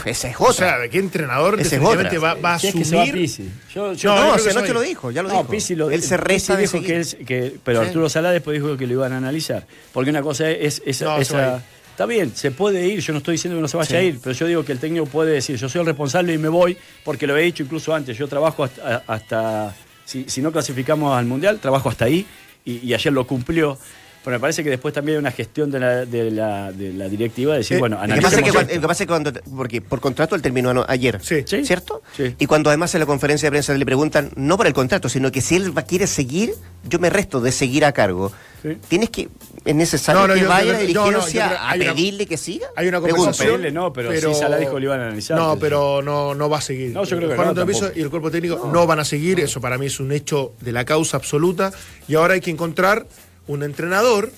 Ese es otra. O sea, ¿qué entrenador Ese definitivamente va, va, a asumir? Yo, yo, no, no, noche lo dijo, ya lo no, dijo. lo, él se resta dijo que, que, pero Arturo Salá después dijo que lo iban a analizar. Porque una cosa es, esa... Está bien, se puede ir, yo no estoy diciendo que no se vaya a ir, pero yo digo que el técnico puede decir, yo soy el responsable y me voy, porque lo he dicho incluso antes, yo trabajo hasta, si, si, no clasificamos al Mundial, trabajo hasta ahí, y, y ayer lo cumplió. Pero me parece que después también hay una gestión de la, de la, de la directiva de decir, eh, bueno, analicemos... Lo que pasa es que, pasa que cuando, porque por contrato él terminó ayer, sí. ¿cierto? Sí. Y cuando además en la conferencia de prensa le preguntan, no por el contrato, sino que si él quiere seguir, yo me resto de seguir a cargo. Tienes que, es necesario que vaya a la dirigencia a pedirle que siga. Hay una conversación. no, pero, pero sí, Sala dijo que lo iban a analizar. No, pero no, no va a seguir. No, yo creo que no, y el cuerpo técnico no van a seguir, eso para mí es un hecho de la causa absoluta. Y ahora hay que encontrar un entrenador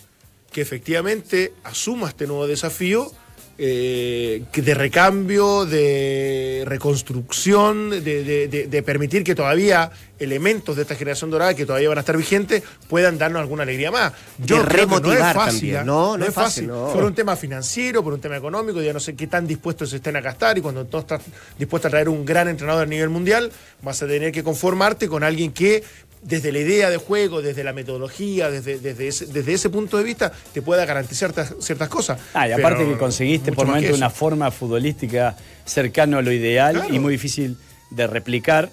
que efectivamente asuma este nuevo desafío eh, de recambio, de reconstrucción, de, permitir que todavía elementos de esta generación dorada que todavía van a estar vigentes puedan darnos alguna alegría más. Yo creo que no es fácil, ¿eh? no, no, es fácil. Por un tema financiero, por un tema económico, ya no sé qué tan dispuestos estén a gastar y cuando tú estás dispuesto a traer un gran entrenador a nivel mundial, vas a tener que conformarte con alguien que desde la idea de juego, desde la metodología, desde, desde, ese, desde ese punto de vista, te pueda garantizar ciertas, cosas. Ah, y aparte que conseguiste por momento una forma futbolística cercano a lo ideal y muy difícil de replicar,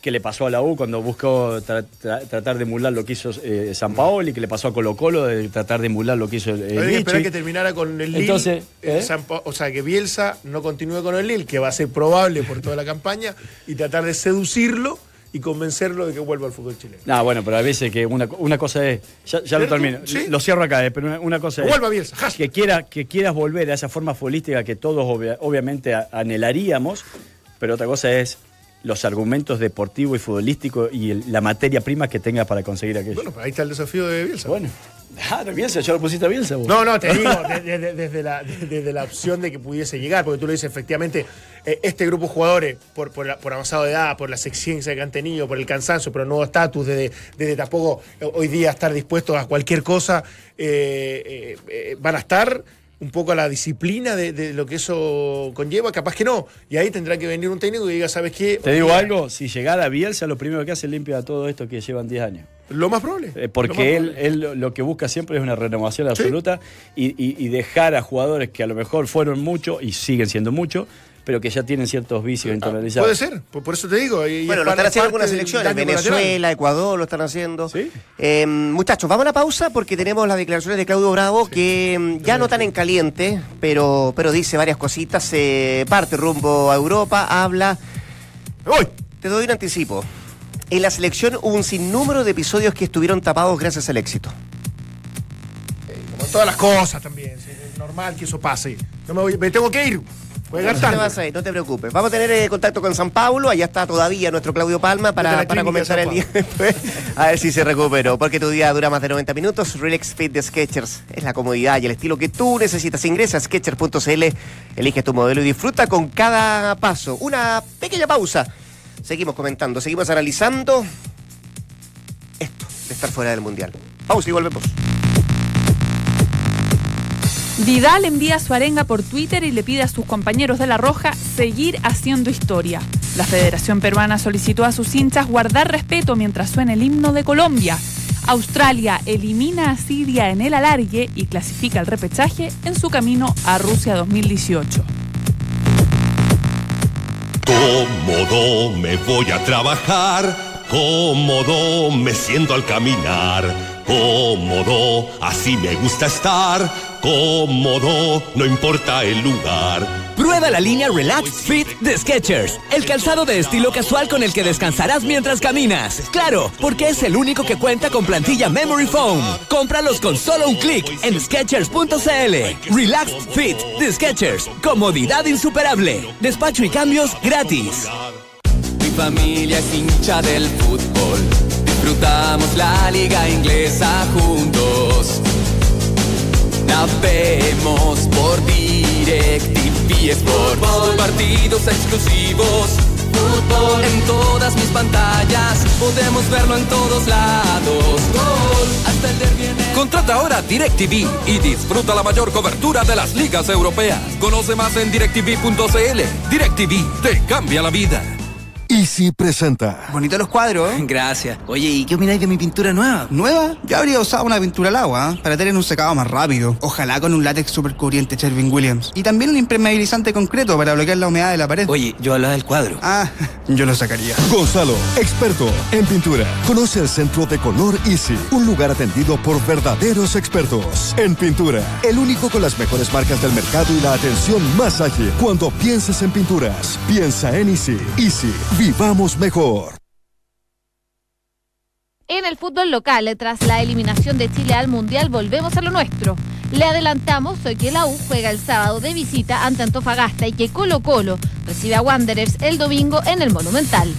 que le pasó a la U cuando buscó tratar de emular lo que hizo eh, San Paolo y que le pasó a Colo Colo de tratar de emular lo que hizo el, el esperar que terminara con el Lille. Entonces, ¿eh? o sea, que Bielsa no continúe con el Lille, que va a ser probable por toda la campaña, y tratar de seducirlo y convencerlo de que vuelva al fútbol chileno. No, bueno, pero a veces que una, cosa es. Ya, lo termino. Lo cierro acá, eh, pero una, cosa es. Vuelva Bielsa, que, quiera, que quieras volver a esa forma futbolística que todos obviamente anhelaríamos, pero otra cosa es los argumentos deportivos y futbolísticos y la materia prima que tengas para conseguir aquello. Bueno, pues ahí está el desafío de Bielsa. Bueno. Ah, de Bielsa, ya lo pusiste a Bielsa. No, no, te *laughs* digo, desde, la, desde, la, opción de que pudiese llegar, porque tú lo dices, efectivamente, eh, este grupo de jugadores, por, por, por, avanzado de edad, por las exigencias que han tenido, por el cansancio, por el nuevo estatus, desde, desde tampoco hoy día estar dispuestos a cualquier cosa, eh, eh, van a estar un poco a la disciplina de, lo que eso conlleva, capaz que no. Y ahí tendrá que venir un técnico y diga, ¿sabes qué? Te digo algo, si llegara Bielsa, lo primero que hace es limpia todo esto que llevan 10 años. Lo más probable. Eh, porque él, él lo que busca siempre es una renovación absoluta y, dejar a jugadores que a lo mejor fueron muchos y siguen siendo muchos, pero que ya tienen ciertos vicios ah, internalizados. Puede ser, por, eso te digo. bueno, lo están haciendo algunas selecciones, Venezuela, Ecuador lo están haciendo. Em, muchachos, vamos a la pausa porque tenemos las declaraciones de Claudio Bravo que em, ya no están en caliente, pero, pero dice varias cositas. Se parte rumbo a Europa, habla. ¡Uy! Te doy un anticipo. En la selección hubo un sinnúmero de episodios que estuvieron tapados gracias al éxito. como todas las cosas también. Es normal que eso pase. No me, voy, me tengo que ir. No te, no te preocupes. Vamos a tener eh, contacto con San Paulo. Allá está todavía nuestro Claudio Palma para, para comenzar el día *laughs* a ver si se recuperó. Porque tu día dura más de 90 minutos. Relax Fit de Sketchers es la comodidad y el estilo que tú necesitas. Ingresa a sketchers.cl, elige tu modelo y disfruta con cada paso. Una pequeña pausa. Seguimos comentando, seguimos analizando de estar fuera del Mundial. Vamos y volvemos. Vidal envía su arenga por Twitter y le pide a sus compañeros de La Roja seguir haciendo historia. La Federación Peruana solicitó a sus hinchas guardar respeto mientras suena el himno de Colombia. Australia elimina a Siria en el alargue y clasifica el repechaje en su camino a Rusia 2018. Cómodo me voy a trabajar, cómodo me siento al caminar, cómodo así me gusta estar, cómodo no importa el lugar. Prueba la línea Relax Fit de Skechers, el calzado de estilo casual con el que descansarás mientras caminas. Claro, porque es el único que cuenta con plantilla Memory Foam. Cómpralos con solo un clic en Skechers.cl. Relax Fit de Skechers, comodidad insuperable. Despacho y cambios gratis. Mi familia es hincha del fútbol. Disfrutamos la liga inglesa juntos. Navegamos por DirecTV Sport. Partidos exclusivos. Fútbol en todas mis pantallas. Podemos verlo en todos lados. Gol. Hasta el derbi Contrata ahora DirecTV y disfruta la mayor cobertura de las ligas europeas. Conoce más en directv.cl. DirecTV te cambia la vida. Easy presenta. Bonitos los cuadros. *laughs* Gracias. Oye, ¿y qué opináis de mi pintura nueva? ¿Nueva? Yo habría usado una pintura al agua ¿eh? para tener un secado más rápido. Ojalá con un látex super cubriente Sherwin Williams. Y también un impermeabilizante concreto para bloquear la humedad de la pared. Oye, yo hablaba del cuadro. Ah, *laughs* yo lo sacaría. Gonzalo, experto en pintura. Conoce el centro de color Easy, un lugar atendido por verdaderos expertos en pintura. El único con las mejores marcas del mercado y la atención más ágil. Cuando pienses en pinturas, piensa en Easy. Easy, vivamos mejor. En el fútbol local, tras la eliminación de Chile al Mundial, volvemos a lo nuestro. Le adelantamos hoy que la U juega el sábado de visita ante Antofagasta y que Colo Colo recibe a Wanderers el domingo en el Monumental.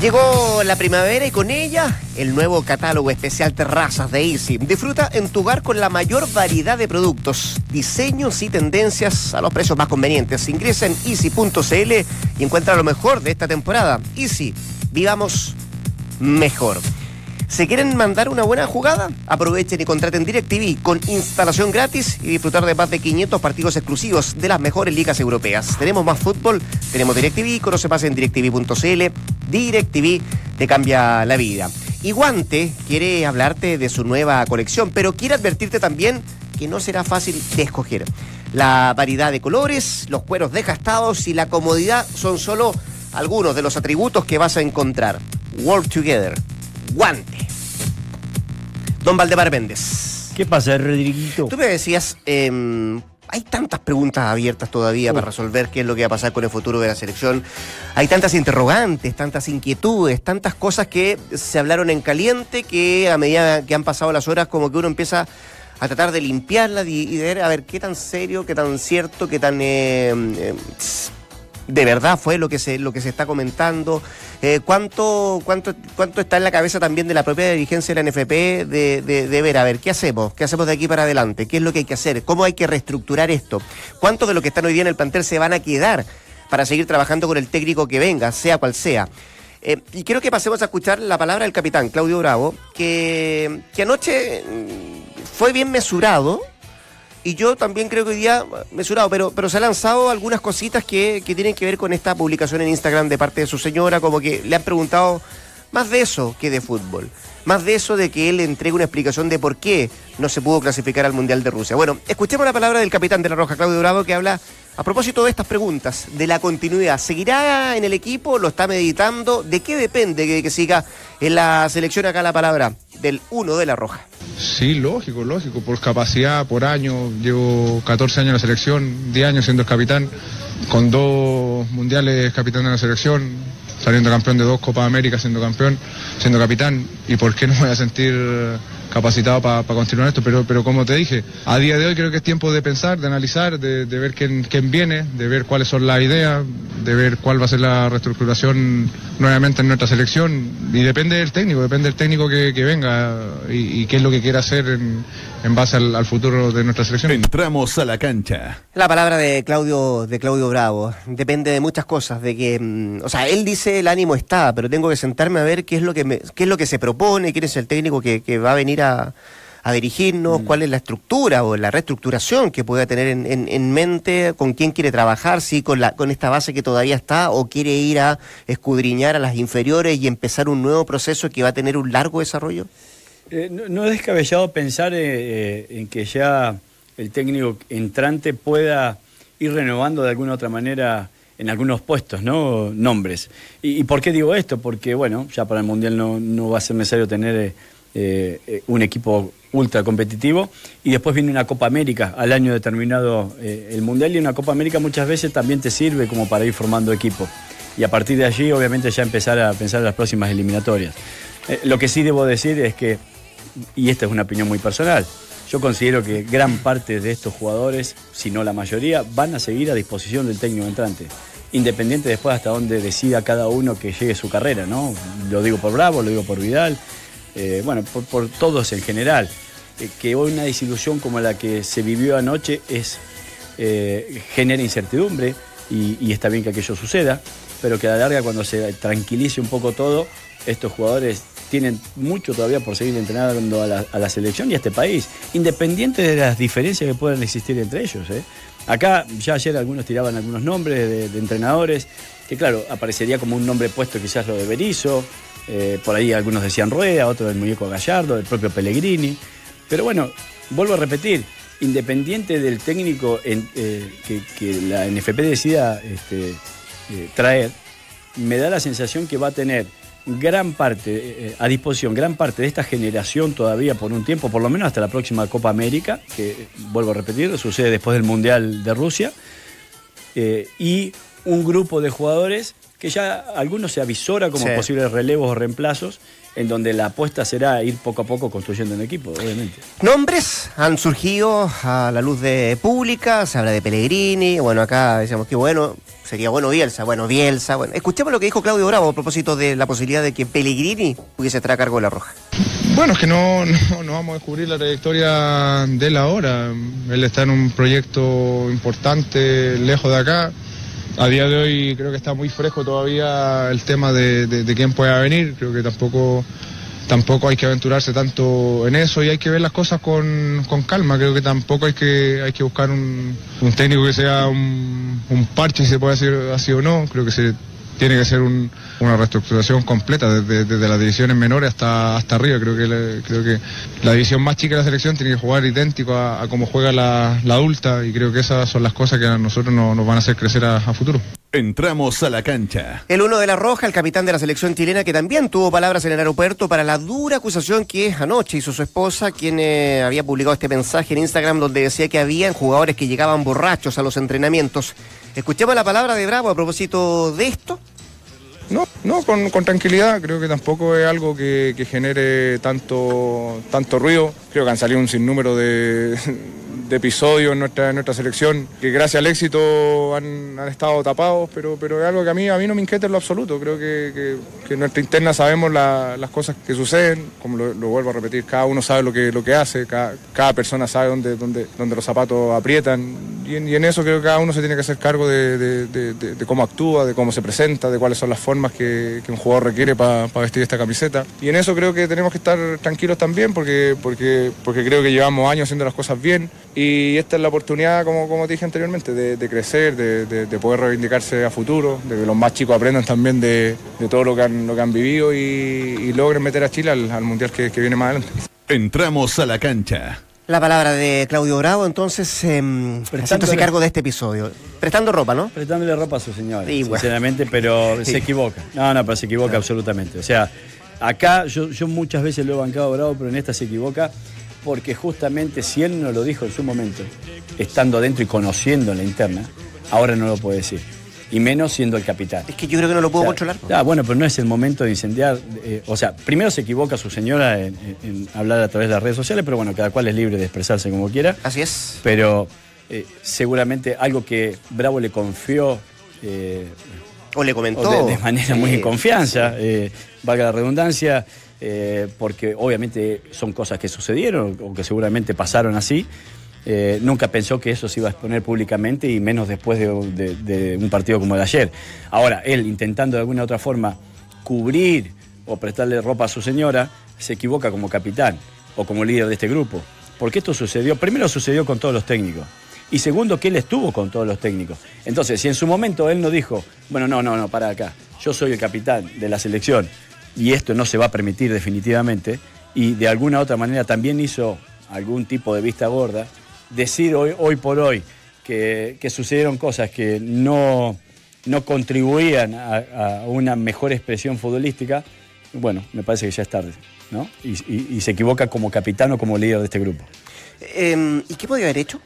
Llegó la primavera y con ella el nuevo catálogo especial Terrazas de Easy. Disfruta en tu hogar con la mayor variedad de productos, diseños y tendencias a los precios más convenientes. Ingresa en easy.cl y encuentra lo mejor de esta temporada. Easy, vivamos mejor. ¿Se quieren mandar una buena jugada? Aprovechen y contraten DirecTV con instalación gratis y disfrutar de más de 500 partidos exclusivos de las mejores ligas europeas. Tenemos más fútbol, tenemos DirecTV, conoce más en directv.cl. DirecTV te cambia la vida. Y Guante quiere hablarte de su nueva colección, pero quiere advertirte también que no será fácil de escoger. La variedad de colores, los cueros desgastados y la comodidad son solo algunos de los atributos que vas a encontrar. Work Together. Guante. Don Valdemar Méndez. ¿Qué pasa, Rodriguito? Tú me decías, eh, hay tantas preguntas abiertas todavía para resolver qué es lo que va a pasar con el futuro de la selección. Hay tantas interrogantes, tantas inquietudes, tantas cosas que se hablaron en caliente que a medida que han pasado las horas como que uno empieza a tratar de limpiarlas y, y de ver a ver qué tan serio, qué tan cierto, qué tan... eh, eh, de verdad fue lo que se lo que se está comentando Eh, cuánto cuánto cuánto está en la cabeza también de la propia dirigencia de la NFP de, de, ver a ver qué hacemos qué hacemos de aquí para adelante qué es lo que hay que hacer cómo hay que reestructurar esto cuántos de los que están hoy día en el plantel se van a quedar para seguir trabajando con el técnico que venga sea cual sea Eh, y quiero que pasemos a escuchar la palabra del capitán Claudio Bravo que que anoche mm, fue bien mesurado y yo también creo que hoy día, mesurado, pero, pero se ha lanzado algunas cositas que, que tienen que ver con esta publicación en Instagram de parte de su señora, como que le han preguntado más de eso que de fútbol. Más de eso de que él entregue una explicación de por qué no se pudo clasificar al Mundial de Rusia. Bueno, escuchemos la palabra del capitán de la Roja, Claudio Bravo, que habla a propósito de estas preguntas, de la continuidad. ¿Seguirá en el equipo? ¿Lo está meditando? ¿De qué depende que, siga en la selección acá la palabra del uno de la Roja? Sí, lógico, lógico, por capacidad, por año. Llevo 14 años en la selección, 10 años siendo el capitán, con dos mundiales capitán de la selección, saliendo campeón de dos Copas América, siendo campeón, siendo capitán. ¿Y por qué no voy a sentir capacitado para continuar esto, pero, pero como te dije, a día de hoy creo que es tiempo de pensar, de analizar, de, de ver quién, quién viene, de ver cuáles son las ideas, de ver cuál va a ser la reestructuración nuevamente en nuestra selección y depende del técnico, depende del técnico que, que venga y, y qué es lo que quiera hacer en, en base al, al futuro de nuestra selección. Entramos a la cancha. La palabra de Claudio, de Claudio Bravo. Depende de muchas cosas, de que, mm, o sea, él dice el ánimo está, pero tengo que sentarme a ver qué es lo que me- qué es lo que se propone, quién es el técnico que, que va a venir a, a dirigirnos, cuál es la estructura o la reestructuración que pueda tener en, en- en mente, con quién quiere trabajar, si con la, con esta base que todavía está, o quiere ir a escudriñar a las inferiores y empezar un nuevo proceso que va a tener un largo desarrollo. Eh, no, no es descabellado pensar eh, eh, en que ya el técnico entrante pueda ir renovando de alguna otra manera en algunos puestos, ¿no? Nombres. ¿Y, y por qué digo esto? Porque, bueno, ya para el Mundial no, no va a ser necesario tener eh, eh, eh, un equipo ultra competitivo y después viene una Copa América al año determinado eh, el Mundial y una Copa América muchas veces también te sirve como para ir formando equipo y a partir de allí obviamente ya empezar a pensar en las próximas eliminatorias. Lo que sí debo decir es que, y esta es una opinión muy personal, yo considero que gran parte de estos jugadores, si no la mayoría, van a seguir a disposición del técnico entrante. Independiente después hasta donde decida cada uno que llegue su carrera, ¿no? Lo digo por Bravo, lo digo por Vidal, eh, bueno, por, todos en general. Eh, que hoy una desilusión como la que se vivió anoche es eh, genera incertidumbre y, está bien que aquello suceda, pero que a la larga cuando se tranquilice un poco todo, estos jugadores tienen mucho todavía por seguir entrenando a la, selección y a este país, independiente de las diferencias que puedan existir entre ellos. Acá ya ayer algunos tiraban algunos nombres de, de entrenadores, que claro, aparecería como un nombre puesto quizás lo de Berizzo, eh, por ahí algunos decían Rueda, otros del muñeco Gallardo, el propio Pellegrini. Pero bueno, vuelvo a repetir, independiente del técnico eh, que, la NFP decida este, eh, traer, me da la sensación que va a tener gran parte, a disposición, gran parte de esta generación todavía por un tiempo, por lo menos hasta la próxima Copa América, que vuelvo a repetir, sucede después del Mundial de Rusia, y un grupo de jugadores que ya algunos se avisora como Sí. posibles relevos o reemplazos, en donde la apuesta será ir poco a poco construyendo un equipo, obviamente. Nombres han surgido a la luz de pública, se habla de Pellegrini, bueno, acá decíamos que bueno, sería bueno Bielsa, bueno, Bielsa, bueno. Escuchemos lo que dijo Claudio Bravo a propósito de la posibilidad de que Pellegrini pudiese estar a cargo de la Roja. Bueno, es que no, no, no vamos a descubrir la trayectoria de él ahora. Él está en un proyecto importante lejos de acá. A día de hoy creo que está muy fresco todavía el tema de, de- quién pueda venir. Creo que tampoco, tampoco hay que aventurarse tanto en eso y hay que ver las cosas con, con calma. Creo que tampoco hay que, hay que buscar un, un técnico que sea un, un parche, si se puede decir así o no. Creo que se tiene que ser un- una reestructuración completa desde, desde las divisiones menores hasta, hasta arriba. Creo que, la, creo que la división más chica de la selección tiene que jugar idéntico a, a cómo juega la, la adulta y creo que esas son las cosas que a nosotros no- nos van a hacer crecer a, a futuro. Entramos a la cancha. El uno de la Roja, el capitán de la selección chilena, que también tuvo palabras en el aeropuerto para la dura acusación que anoche hizo su esposa, quien eh, había publicado este mensaje en Instagram donde decía que habían jugadores que llegaban borrachos a los entrenamientos. Escuchemos la palabra de Bravo a propósito de esto. No, no, con, tranquilidad. Creo que tampoco es algo que, que genere tanto, tanto ruido. Creo que han salido un sinnúmero de, de episodios en nuestra, nuestra selección que gracias al éxito han, han estado tapados, pero, pero es algo que a mí, a mí no me inquieta en lo absoluto. Creo que, que- en nuestra interna sabemos la- las cosas que suceden, como lo, vuelvo a repetir, cada uno sabe lo que, lo que hace, cada, cada persona sabe dónde, dónde, dónde los zapatos aprietan y en, eso creo que cada uno se tiene que hacer cargo de, de- cómo actúa, de cómo se presenta, de cuáles son las formas que, que un jugador requiere para vestir esta camiseta. Y en eso creo que tenemos que estar tranquilos también porque, porque, porque creo que llevamos años haciendo las cosas bien y esta es la oportunidad, como, como te dije anteriormente, de, de crecer, de, de- de poder reivindicarse a futuro, de que los más chicos aprendan también de, de todo lo que han, lo que han vivido y, y logren meter a Chile al, al Mundial que, que viene más adelante. Entramos a la cancha. La palabra de Claudio Bravo, entonces, eh, haciéndose cargo de este episodio. Prestando ropa, ¿no? Prestándole ropa a su señora, Sí, bueno. sinceramente, pero *laughs* Sí. se equivoca. No, no, pero se equivoca absolutamente. O sea, acá yo, yo muchas veces lo he bancado bravo, pero en esta se equivoca porque justamente si él no lo dijo en su momento, estando dentro y conociendo la interna, ahora no lo puede decir. y menos siendo el capitán. Es que yo creo que no lo puedo controlar. Ah, bueno, pero no es el momento de incendiar. eh, o sea, primero se equivoca su señora en, hablar a través de las redes sociales, pero bueno, cada cual es libre de expresarse como quiera. Así es. Pero eh, seguramente algo que Bravo le confió. eh, O le comentó. o de, de manera muy en confianza, valga la redundancia, eh, porque obviamente son cosas que sucedieron o que seguramente pasaron así. Eh, nunca pensó que eso se iba a exponer públicamente y menos después de, de- un partido como el de ayer. Ahora, él intentando de alguna u otra forma cubrir o prestarle ropa a su señora, se equivoca como capitán o como líder de este grupo. Porque esto sucedió, primero sucedió con todos los técnicos. Y segundo, que él estuvo con todos los técnicos. Entonces, si en su momento él no dijo, bueno, no, no, no, para acá, yo soy el capitán de la selección y esto no se va a permitir definitivamente, y de alguna otra manera también hizo algún tipo de vista gorda, decir hoy, hoy por hoy que, que sucedieron cosas que no, no contribuían a, una mejor expresión futbolística, bueno, me parece que ya es tarde, ¿no? Y, se equivoca como capitán o como líder de este grupo. Eh, ¿Y qué podía haber hecho?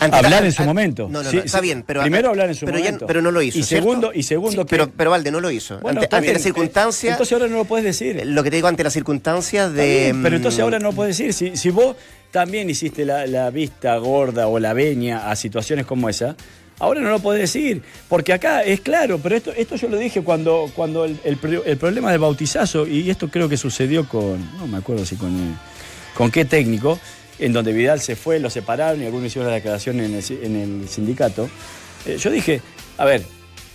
Ante hablar la- en su momento. No, no, Sí, no, está sí. bien, pero primero hablar en su pero ya- momento. pero no lo hizo. Y ¿cierto? segundo, y segundo Sí, que pero, pero Valde no lo hizo. Bueno, ante ante bien. la circunstancia. Entonces ahora no lo puedes decir. Lo que te digo ante las circunstancias de. bien, pero entonces mm, ahora no lo puedes decir. Si, si vos también hiciste la, la vista gorda o la veña a situaciones como esa, ahora no lo podés decir. Porque acá es claro, pero esto, esto yo lo dije cuando, cuando el, el el problema del bautizazo, y esto creo que sucedió con, no me acuerdo si con, eh, con qué técnico, en donde Vidal se fue, lo separaron y algunos hicieron la declaración en el, sindicato. Eh, yo dije, a ver,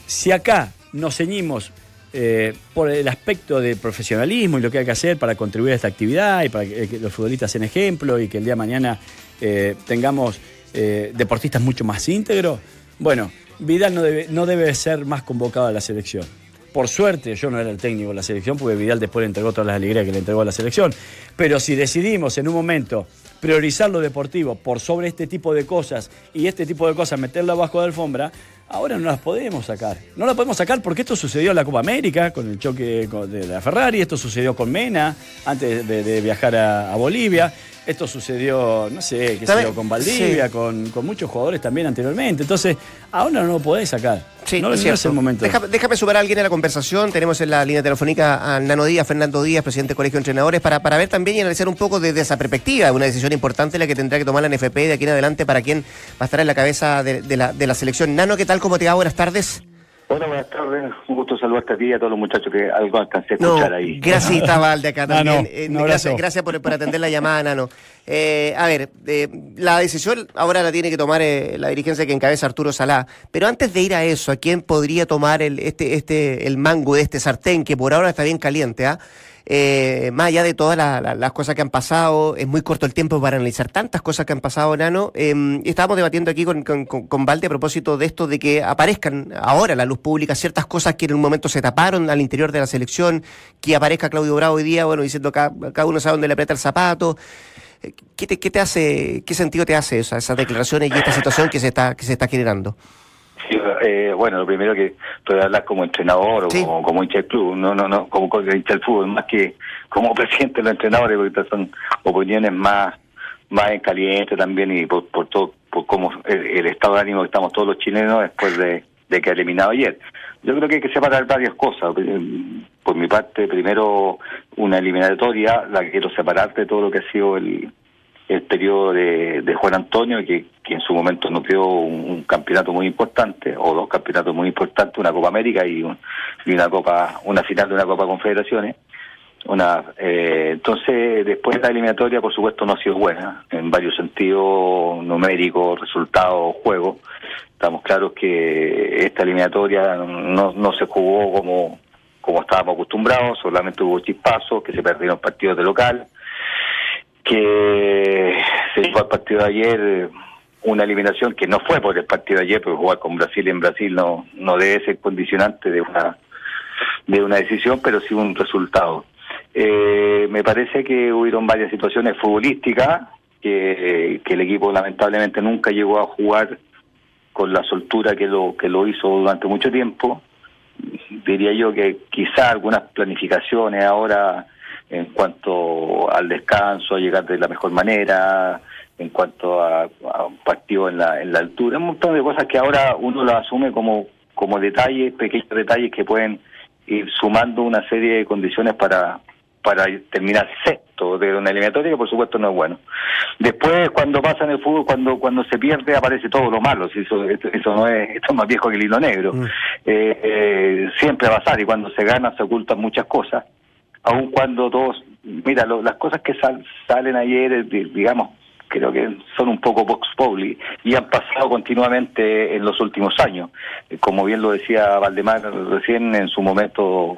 si acá nos ceñimos eh, por el aspecto de profesionalismo y lo que hay que hacer para contribuir a esta actividad y para que, que los futbolistas sean ejemplo y que el día de mañana eh, tengamos eh, deportistas mucho más íntegros, bueno, Vidal no debe, no debe ser más convocado a la selección. Por suerte, yo no era el técnico de la selección, porque Vidal después le entregó todas las alegrías que le entregó a la selección. Pero si decidimos en un momento priorizar lo deportivo por sobre este tipo de cosas y este tipo de cosas meterla abajo de la alfombra, ahora no las podemos sacar. No las podemos sacar porque esto sucedió en la Copa América con el choque de la Ferrari, esto sucedió con Mena antes de, viajar a Bolivia. Esto sucedió, no sé, qué sé yo, con Valdivia, Sí. con, con muchos jugadores también anteriormente. Entonces, ahora no lo podés sacar. Sí, no, es no es el momento. Déjame, déjame sumar a alguien a la conversación. Tenemos en la línea telefónica a Nano Díaz, Fernando Díaz, presidente del Colegio de Entrenadores, para, para ver también y analizar un poco desde esa perspectiva, una decisión importante la que tendrá que tomar la NFP de aquí en adelante para quien va a estar en la cabeza de, de la, de la selección. Nano, ¿qué tal? ¿Cómo te va? Buenas tardes. Hola, buenas tardes. Un gusto saludarte a ti y a todos los muchachos que algo alcancé a No, escuchar ahí. gracias Valde acá *laughs* Nano, también. Eh, abrazo. gracias gracias por, por atender la llamada, Nano. Eh, a ver, eh, la decisión ahora la tiene que tomar eh, la dirigencia que encabeza Arturo Salá. Pero antes de ir a eso, ¿a quién podría tomar el, este, este, el mango de este sartén que por ahora está bien caliente? ¿ah? Eh, más allá de todas la- la- las cosas que han pasado, es muy corto el tiempo para analizar tantas cosas que han pasado, Nano. Eh, estábamos debatiendo aquí con, con, con- Valde a propósito de esto de que aparezcan ahora la luz pública ciertas cosas que en un momento se taparon al interior de la selección, que aparezca Claudio Bravo hoy día, bueno, diciendo que cada uno sabe dónde le aprieta el zapato. Eh, ¿Qué te, qué te hace, qué sentido te hace esa- esas declaraciones y esta situación que se está, que se está generando? Eh, bueno, lo primero que puedo hablar como entrenador o como, como hincha del club, no, no, no, como co- hincha del fútbol, más que como *laughs* presidente de los entrenadores, porque estas son opiniones más, más en caliente también y por, por todo, por cómo el, el estado de ánimo que estamos todos los chilenos después de, de que ha eliminado ayer. Yo creo que hay que separar varias cosas. Eh, Por mi parte, primero una eliminatoria, la que quiero separar de todo lo que ha sido el, el periodo de, de Juan Antonio, que, en su momento nos dio un, campeonato muy importante, o dos campeonatos muy importantes, una Copa América y, un- una Copa, una final de una Copa Confederaciones. Una, eh, entonces, después de la eliminatoria, por supuesto, no ha sido buena, en varios sentidos, numéricos, resultados, juego. Estamos claros que esta eliminatoria no, no se jugó como, como estábamos acostumbrados, solamente hubo chispazos, que se perdieron partidos de local, que se llevó al partido de ayer una eliminación que no fue por el partido de ayer, porque jugar con Brasil en Brasil no, no debe ser condicionante de una de una decisión, pero sí un resultado. Eh, me parece que hubieron varias situaciones futbolísticas que, que el equipo lamentablemente nunca llegó a jugar con la soltura que lo que lo hizo durante mucho tiempo. Diría yo que quizá algunas planificaciones ahora en cuanto al descanso, a llegar de la mejor manera, en cuanto a, a un partido en la, en la altura, un montón de cosas que ahora uno las asume como, como detalles, pequeños detalles que pueden ir sumando una serie de condiciones para, para terminar sexto de una eliminatoria que por supuesto no es bueno. Después cuando pasa en el fútbol, cuando cuando se pierde aparece todo lo malo, si eso, eso no es, esto es más viejo que el hilo negro. Eh, eh, siempre va a pasar y cuando se gana se ocultan muchas cosas, aun cuando todos, mira, lo- las cosas que sal- salen ayer, eh, di- digamos, creo que son un poco Vox Populi y han pasado continuamente en los últimos años. Eh, Como bien lo decía Valdemar recién en su momento,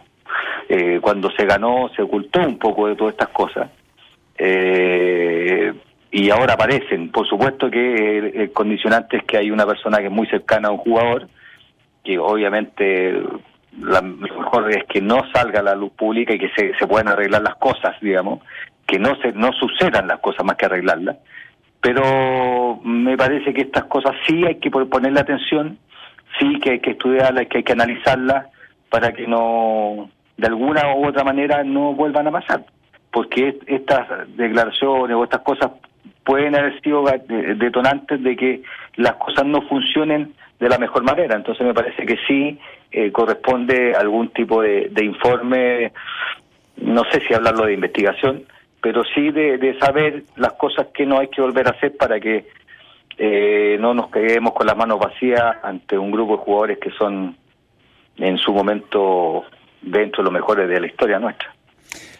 eh, cuando se ganó, se ocultó un poco de todas estas cosas. Eh, y ahora aparecen. Por supuesto que el, el condicionante es que hay una persona que es muy cercana a un jugador, que obviamente la, lo mejor es que no salga la luz pública y que se, se puedan arreglar las cosas, digamos, que no se no sucedan las cosas más que arreglarlas. Pero me parece que estas cosas sí hay que pon- ponerle atención, sí que hay que estudiarlas, que hay que analizarlas para que no, de alguna u otra manera, no vuelvan a pasar. Porque est- estas declaraciones o estas cosas pueden haber sido detonantes de que las cosas no funcionen de la mejor manera. Entonces me parece que sí eh, corresponde algún tipo de, informe, no sé si hablarlo de investigación, pero sí de, de saber las cosas que no hay que volver a hacer para que eh, no nos quedemos con las manos vacías ante un grupo de jugadores que son en su momento dentro de los mejores de la historia nuestra.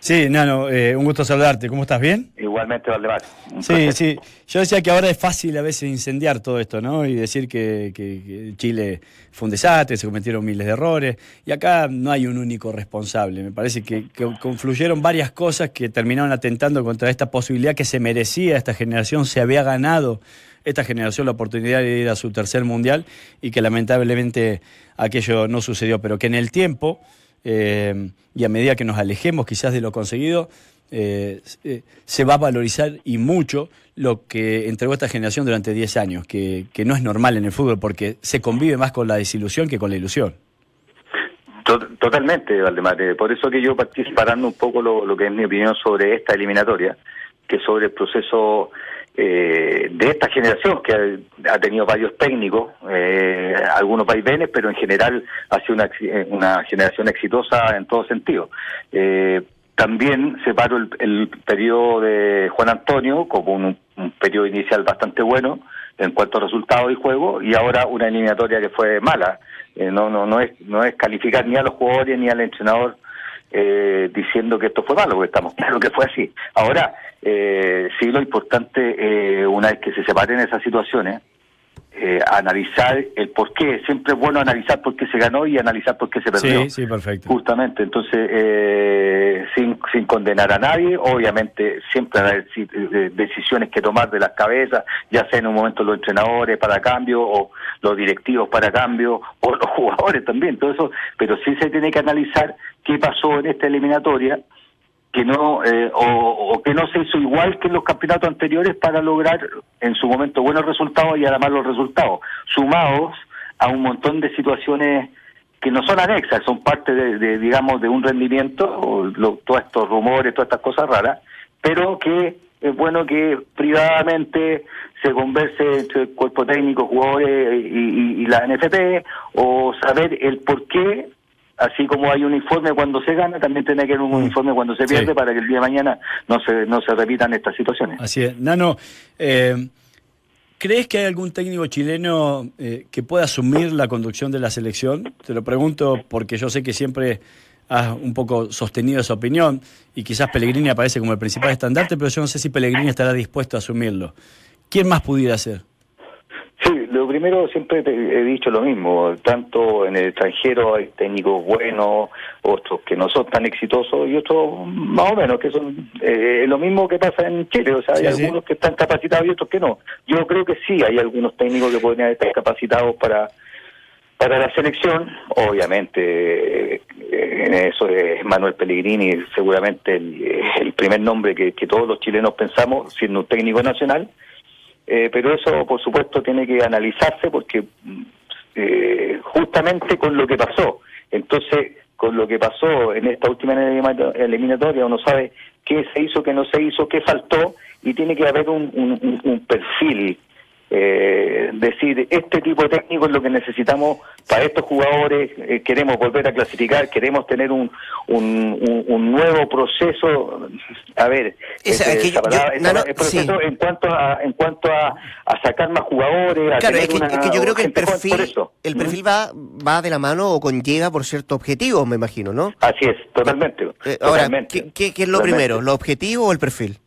Sí, Nano, eh, un gusto saludarte. ¿Cómo estás? ¿Bien? Igualmente, Valdemar. un Sí, placer. sí. Yo decía que ahora es fácil a veces incendiar todo esto, ¿no? Y decir que, que- que Chile fue un desastre, se cometieron miles de errores. Y acá no hay un único responsable. Me parece que, que confluyeron varias cosas que terminaron atentando contra esta posibilidad que se merecía esta generación, se había ganado esta generación la oportunidad de ir a su tercer mundial y que lamentablemente aquello no sucedió, pero que en el tiempo eh, y a medida que nos alejemos quizás de lo conseguido, eh, eh, se va a valorizar y mucho lo que entregó esta generación durante 10 años, que, que no es normal en el fútbol porque se convive más con la desilusión que con la ilusión. To- Totalmente, Valdemar. Eh, Por eso que yo partí separando un poco lo, lo que es mi opinión sobre esta eliminatoria, que sobre el proceso eh, de esta generación, que ha, tenido varios técnicos, eh, algunos vaivenes, pero en general ha sido una, eh, una generación exitosa en todo sentido. Eh, también separo el, el periodo de Juan Antonio como un, un periodo inicial bastante bueno en cuanto a resultados y juego, y ahora una eliminatoria que fue mala. Eh, no, no, no es, no es calificar ni a los jugadores ni al entrenador eh, diciendo que esto fue malo, porque estamos claros que fue así. Ahora, eh, sí lo importante, eh, una vez que se separen esas situaciones, eh, analizar el por qué. Siempre es bueno analizar por qué se ganó y analizar por qué se perdió. Sí, sí, perfecto. Justamente, entonces, eh, sin, sin condenar a nadie, obviamente siempre hay si- eh, decisiones que tomar de las cabezas, ya sea en un momento los entrenadores para cambio o los directivos para cambio o los *laughs* jugadores también, todo eso, pero sí se tiene que analizar qué pasó en esta eliminatoria que no eh, o, que no se hizo igual que en los campeonatos anteriores para lograr en su momento buenos resultados y además los resultados sumados a un montón de situaciones que no son anexas, son parte de, de, digamos de un rendimiento, lo- todos estos rumores, todas estas cosas raras, pero que es bueno que privadamente se converse entre el cuerpo técnico, jugadores y, y- y la NFP, o saber el por qué así como hay un informe cuando se gana, también tiene que haber un informe cuando se pierde Sí. para que el día de mañana no se no se repitan estas situaciones. Así es. Nano, eh, ¿crees que hay algún técnico chileno eh, que pueda asumir la conducción de la selección? Te lo pregunto porque yo sé que siempre has un poco sostenido esa opinión y quizás Pellegrini aparece como el principal estandarte, pero yo no sé si Pellegrini estará dispuesto a asumirlo. ¿Quién más pudiera ser? Lo primero siempre te he dicho lo mismo, tanto en el extranjero hay técnicos buenos, otros que no son tan exitosos y otros más o menos que son eh, lo mismo que pasa en Chile, o sea, hay Sí, sí. algunos que están capacitados y otros que no. Yo creo que sí, hay algunos técnicos que podrían estar capacitados para para la selección, obviamente, eh, en eso es Manuel Pellegrini, seguramente el, el primer nombre que, que todos los chilenos pensamos, siendo un técnico nacional, eh, pero eso, por supuesto, tiene que analizarse porque mm, eh, justamente con lo que pasó. Entonces, con lo que pasó en esta última elimina- eliminatoria, uno sabe qué se hizo, qué no se hizo, qué faltó, y tiene que haber un- un- un perfil. Eh, decir, este tipo de técnico es lo que necesitamos para estos jugadores, eh, queremos volver a clasificar, queremos tener un, un, un- un nuevo proceso. A ver, es que esa yo- palabra- yo- esa- no, no, el proceso sí. en cuanto a en cuanto a, a sacar más jugadores, a Claro, tener es que, una es que yo creo que el perfil, el perfil va, va de la mano o conlleva por cierto objetivo, me imagino, ¿no? Así es, totalmente. Eh, ahora, totalmente. ¿qué, qué- qué es lo Totalmente. primero, lo objetivo o el perfil?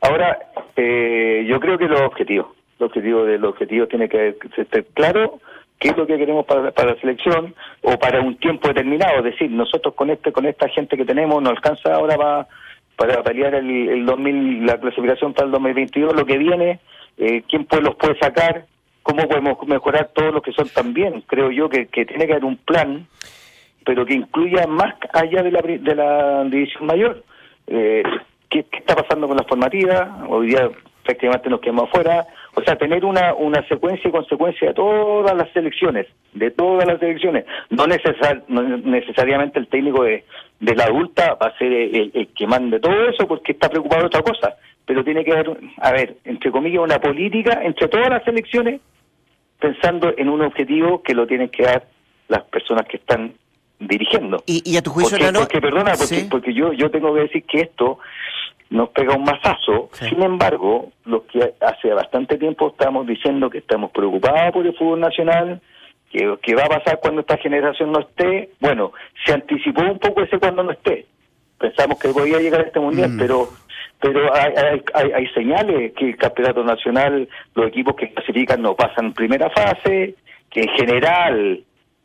Ahora, eh, yo creo que los objetivos, los objetivos de los objetivos tiene que estar claro qué es lo que queremos para, para la selección o para un tiempo determinado. Es decir, nosotros con este con esta gente que tenemos nos alcanza ahora para para pelear el, el 2000, la clasificación para el 2022, lo que viene, eh, quién pues los puede sacar, cómo podemos mejorar todos los que son también. Creo yo que, que tiene que haber un plan, pero que incluya más allá de la, de la división mayor. Eh, ¿qué, qué está pasando con la formativa? Hoy día prácticamente nos quedamos afuera. O sea, tener una, una secuencia y consecuencia de todas las selecciones, de todas las selecciones. No, necesar, no necesariamente el técnico de, de la adulta va a ser el, el que mande todo eso porque está preocupado de otra cosa. Pero tiene que haber, a ver, entre comillas, una política entre todas las selecciones pensando en un objetivo que lo tienen que dar las personas que están dirigiendo. Y, y a tu juicio, porque, Nano, porque, perdona, porque, sí. porque yo, yo tengo que decir que esto nos pega un mazazo. Sin embargo, los que hace bastante tiempo estamos diciendo que estamos preocupados por el fútbol nacional, que, que va a pasar cuando esta generación no esté. Bueno, se anticipó un poco ese cuando no esté. Pensamos que podía llegar a este mundial, Mm. pero pero hay, hay, hay, hay señales que el campeonato nacional, los equipos que clasifican no pasan primera fase, que en general,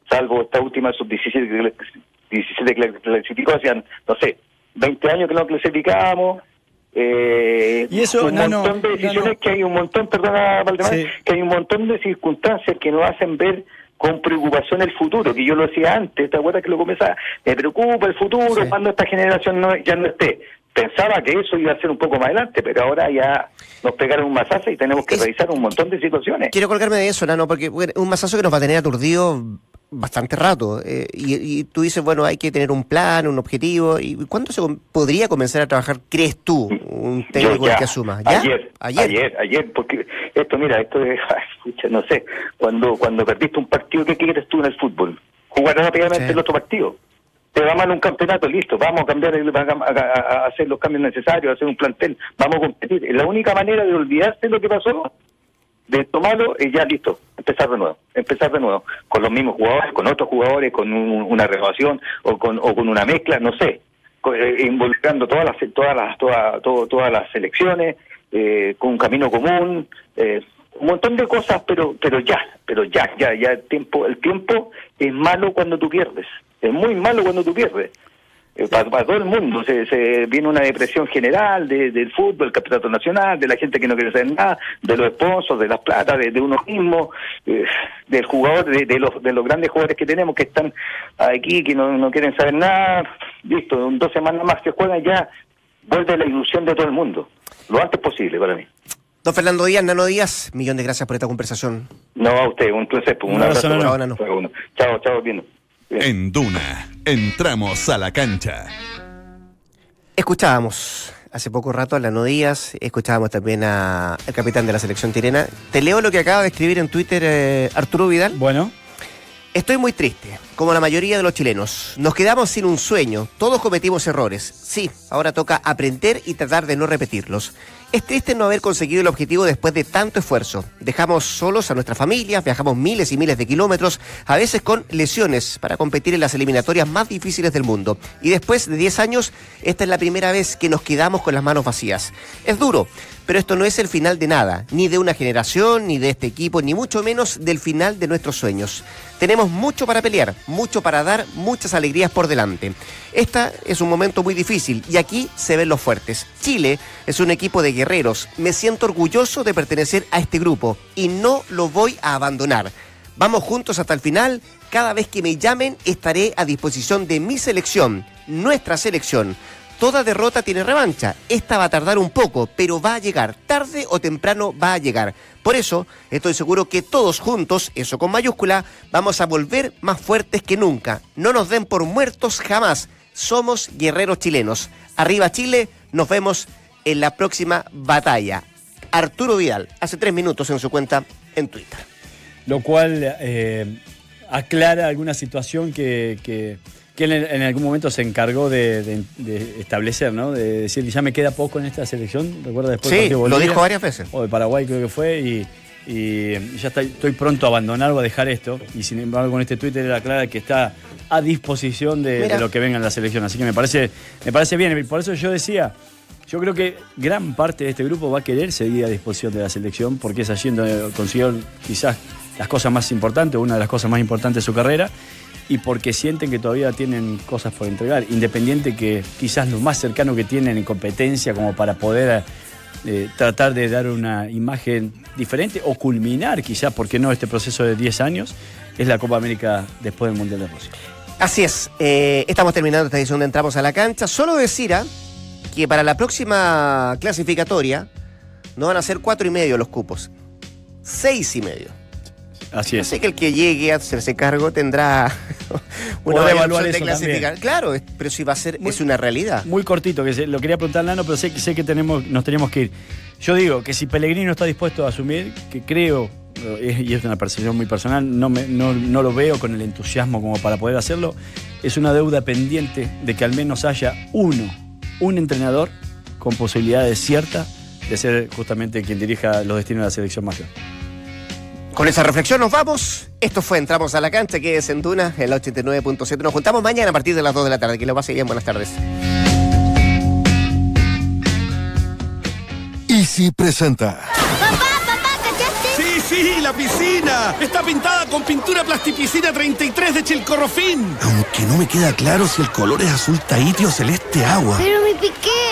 salvo esta última sub-17 que 17 que clasificó, hacían, no sé, 20 años que no clasificábamos. Eh, Y eso, un montón de decisiones que hay un montón, perdona Valdemar, Sí. que hay un montón de circunstancias que nos hacen ver con preocupación el futuro, que yo lo decía antes, ¿te acuerdas que lo comenzaba? Me preocupa el futuro cuando esta generación no, ya no esté. Pensaba que eso iba a ser un poco más adelante, pero ahora ya nos pegaron un masazo y tenemos que revisar un montón de situaciones. Quiero colgarme de eso, Nano, porque bueno, un masazo que nos va a tener aturdido bastante rato. eh, y, y tú dices, bueno, hay que tener un plan, un objetivo. ¿Y cuándo se podría comenzar a trabajar, crees tú, un técnico que asuma? ¿Ya? Ayer, Ayer. ayer, ayer, porque esto, mira, esto es, *laughs* ay, escucha, no sé, cuando cuando perdiste un partido, ¿qué quieres tú en el fútbol? Jugar rápidamente Sí. el otro partido. Te va mal un campeonato, listo, vamos a cambiar, el- a, a- a hacer los cambios necesarios, a hacer un plantel, vamos a competir. La única manera de olvidarse de lo que pasó, de tomarlo, es ya listo, empezar de nuevo, empezar de nuevo, con los mismos jugadores, con otros jugadores, con un- una renovación o con, o con una mezcla, no sé, eh, involucrando todas las todas las todas todas las selecciones eh, con un camino común eh, un montón de cosas pero pero ya pero ya ya ya el tiempo el tiempo es malo cuando tú pierdes es muy malo cuando tú pierdes para, para todo el mundo se, se viene una depresión general de- del fútbol, el campeonato nacional, de la gente que no quiere saber nada, de los sponsors, de las plata, de, de uno mismo, eh, del jugador, de, de los de los grandes jugadores que tenemos que están aquí, que no, no quieren saber nada. Listo, en dos semanas más que juegan ya vuelve la ilusión de todo el mundo, lo antes posible para mí. Don Fernando Díaz, Nano Díaz, millón de gracias por esta conversación. No a usted, un placer, pues, un, Un abrazo, abrazo. Chao, chao, bien. En Duna, entramos a la cancha. Escuchábamos hace poco rato a Lano Díaz, escuchábamos también a- al capitán de la selección chilena. Te leo lo que acaba de escribir en Twitter eh, Arturo Vidal. Bueno. Estoy muy triste, como la mayoría de los chilenos. Nos quedamos sin un sueño, todos cometimos errores. Sí, ahora toca aprender y tratar de no repetirlos. Es triste no haber conseguido el objetivo después de tanto esfuerzo. Dejamos solos a nuestras familias, viajamos miles y miles de kilómetros, a veces con lesiones, para competir en las eliminatorias más difíciles del mundo. Y después de 10 años, esta es la primera vez que nos quedamos con las manos vacías. Es duro, pero esto no es el final de nada, ni de una generación, ni de este equipo, ni mucho menos del final de nuestros sueños. Tenemos mucho para pelear, mucho para dar, muchas alegrías por delante. Esta es un momento muy difícil y aquí se ven los fuertes. Chile es un equipo de guerreros. Me siento orgulloso de pertenecer a este grupo y no lo voy a abandonar. Vamos juntos hasta el final. Cada vez que me llamen estaré a disposición de mi selección, nuestra selección. Toda derrota tiene revancha. Esta va a tardar un poco, pero va a llegar. Tarde o temprano va a llegar. Por eso, estoy seguro que todos juntos, eso con mayúscula, vamos a volver más fuertes que nunca. No nos den por muertos jamás. Somos guerreros chilenos. Arriba Chile, nos vemos en la próxima batalla. Arturo Vidal, hace tres minutos en su cuenta en Twitter. Lo cual eh, aclara alguna situación que, que, que él en, en algún momento se encargó de, de- de establecer, ¿no? De decir, ya me queda poco en esta selección, recuerda después Sí, de lo dijo varias veces. O de Paraguay creo que fue, y, y ya está- estoy pronto a abandonar o a dejar esto. Y sin embargo con este Twitter era clara que está a disposición de, lo que venga en la selección. Así que me parece, me parece bien. Y Por eso yo decía, yo creo que gran parte de este grupo va a querer seguir a disposición de la selección porque es allí donde consiguió quizás las cosas más importantes, una de las cosas más importantes de su carrera, y porque sienten que todavía tienen cosas por entregar, independiente que quizás lo más cercano que tienen en competencia como para poder eh, tratar de dar una imagen diferente o culminar quizás, ¿por qué no?, este proceso de 10 años, es la Copa América después del Mundial de Rusia. Así es, eh, estamos terminando esta edición de Entramos a la Cancha. Solo decir ah, que para la próxima clasificatoria no van a ser cuatro y medio los cupos, seis y medio. Así es. Así que el que llegue a hacerse cargo tendrá *laughs* una Podrá evaluar de eso clasificar. también. Claro, pero si va a ser, es una realidad. Muy cortito, que se- lo quería preguntar Lano, pero sé, que- sé que tenemos, nos tenemos que ir. Yo digo que si Pellegrini no está dispuesto a asumir, que creo, eh, y es una percepción muy personal, no, me- no, no lo veo con el entusiasmo como para poder hacerlo, es una deuda pendiente de que al menos haya uno, un entrenador con posibilidades ciertas de ser justamente quien dirija los destinos de la selección mayor. Con esa reflexión nos vamos. Esto fue Entramos a la Cancha, que es en Duna, el 89.7. Nos juntamos mañana a partir de las 2 de la tarde. Que lo pase bien. Buenas tardes. Easy presenta. Sí, sí, la piscina. Está pintada con pintura plastipiscina 33 de Chilcorrofín. Aunque no me queda claro si el color es azul tahiti o celeste agua. Pero mi piqué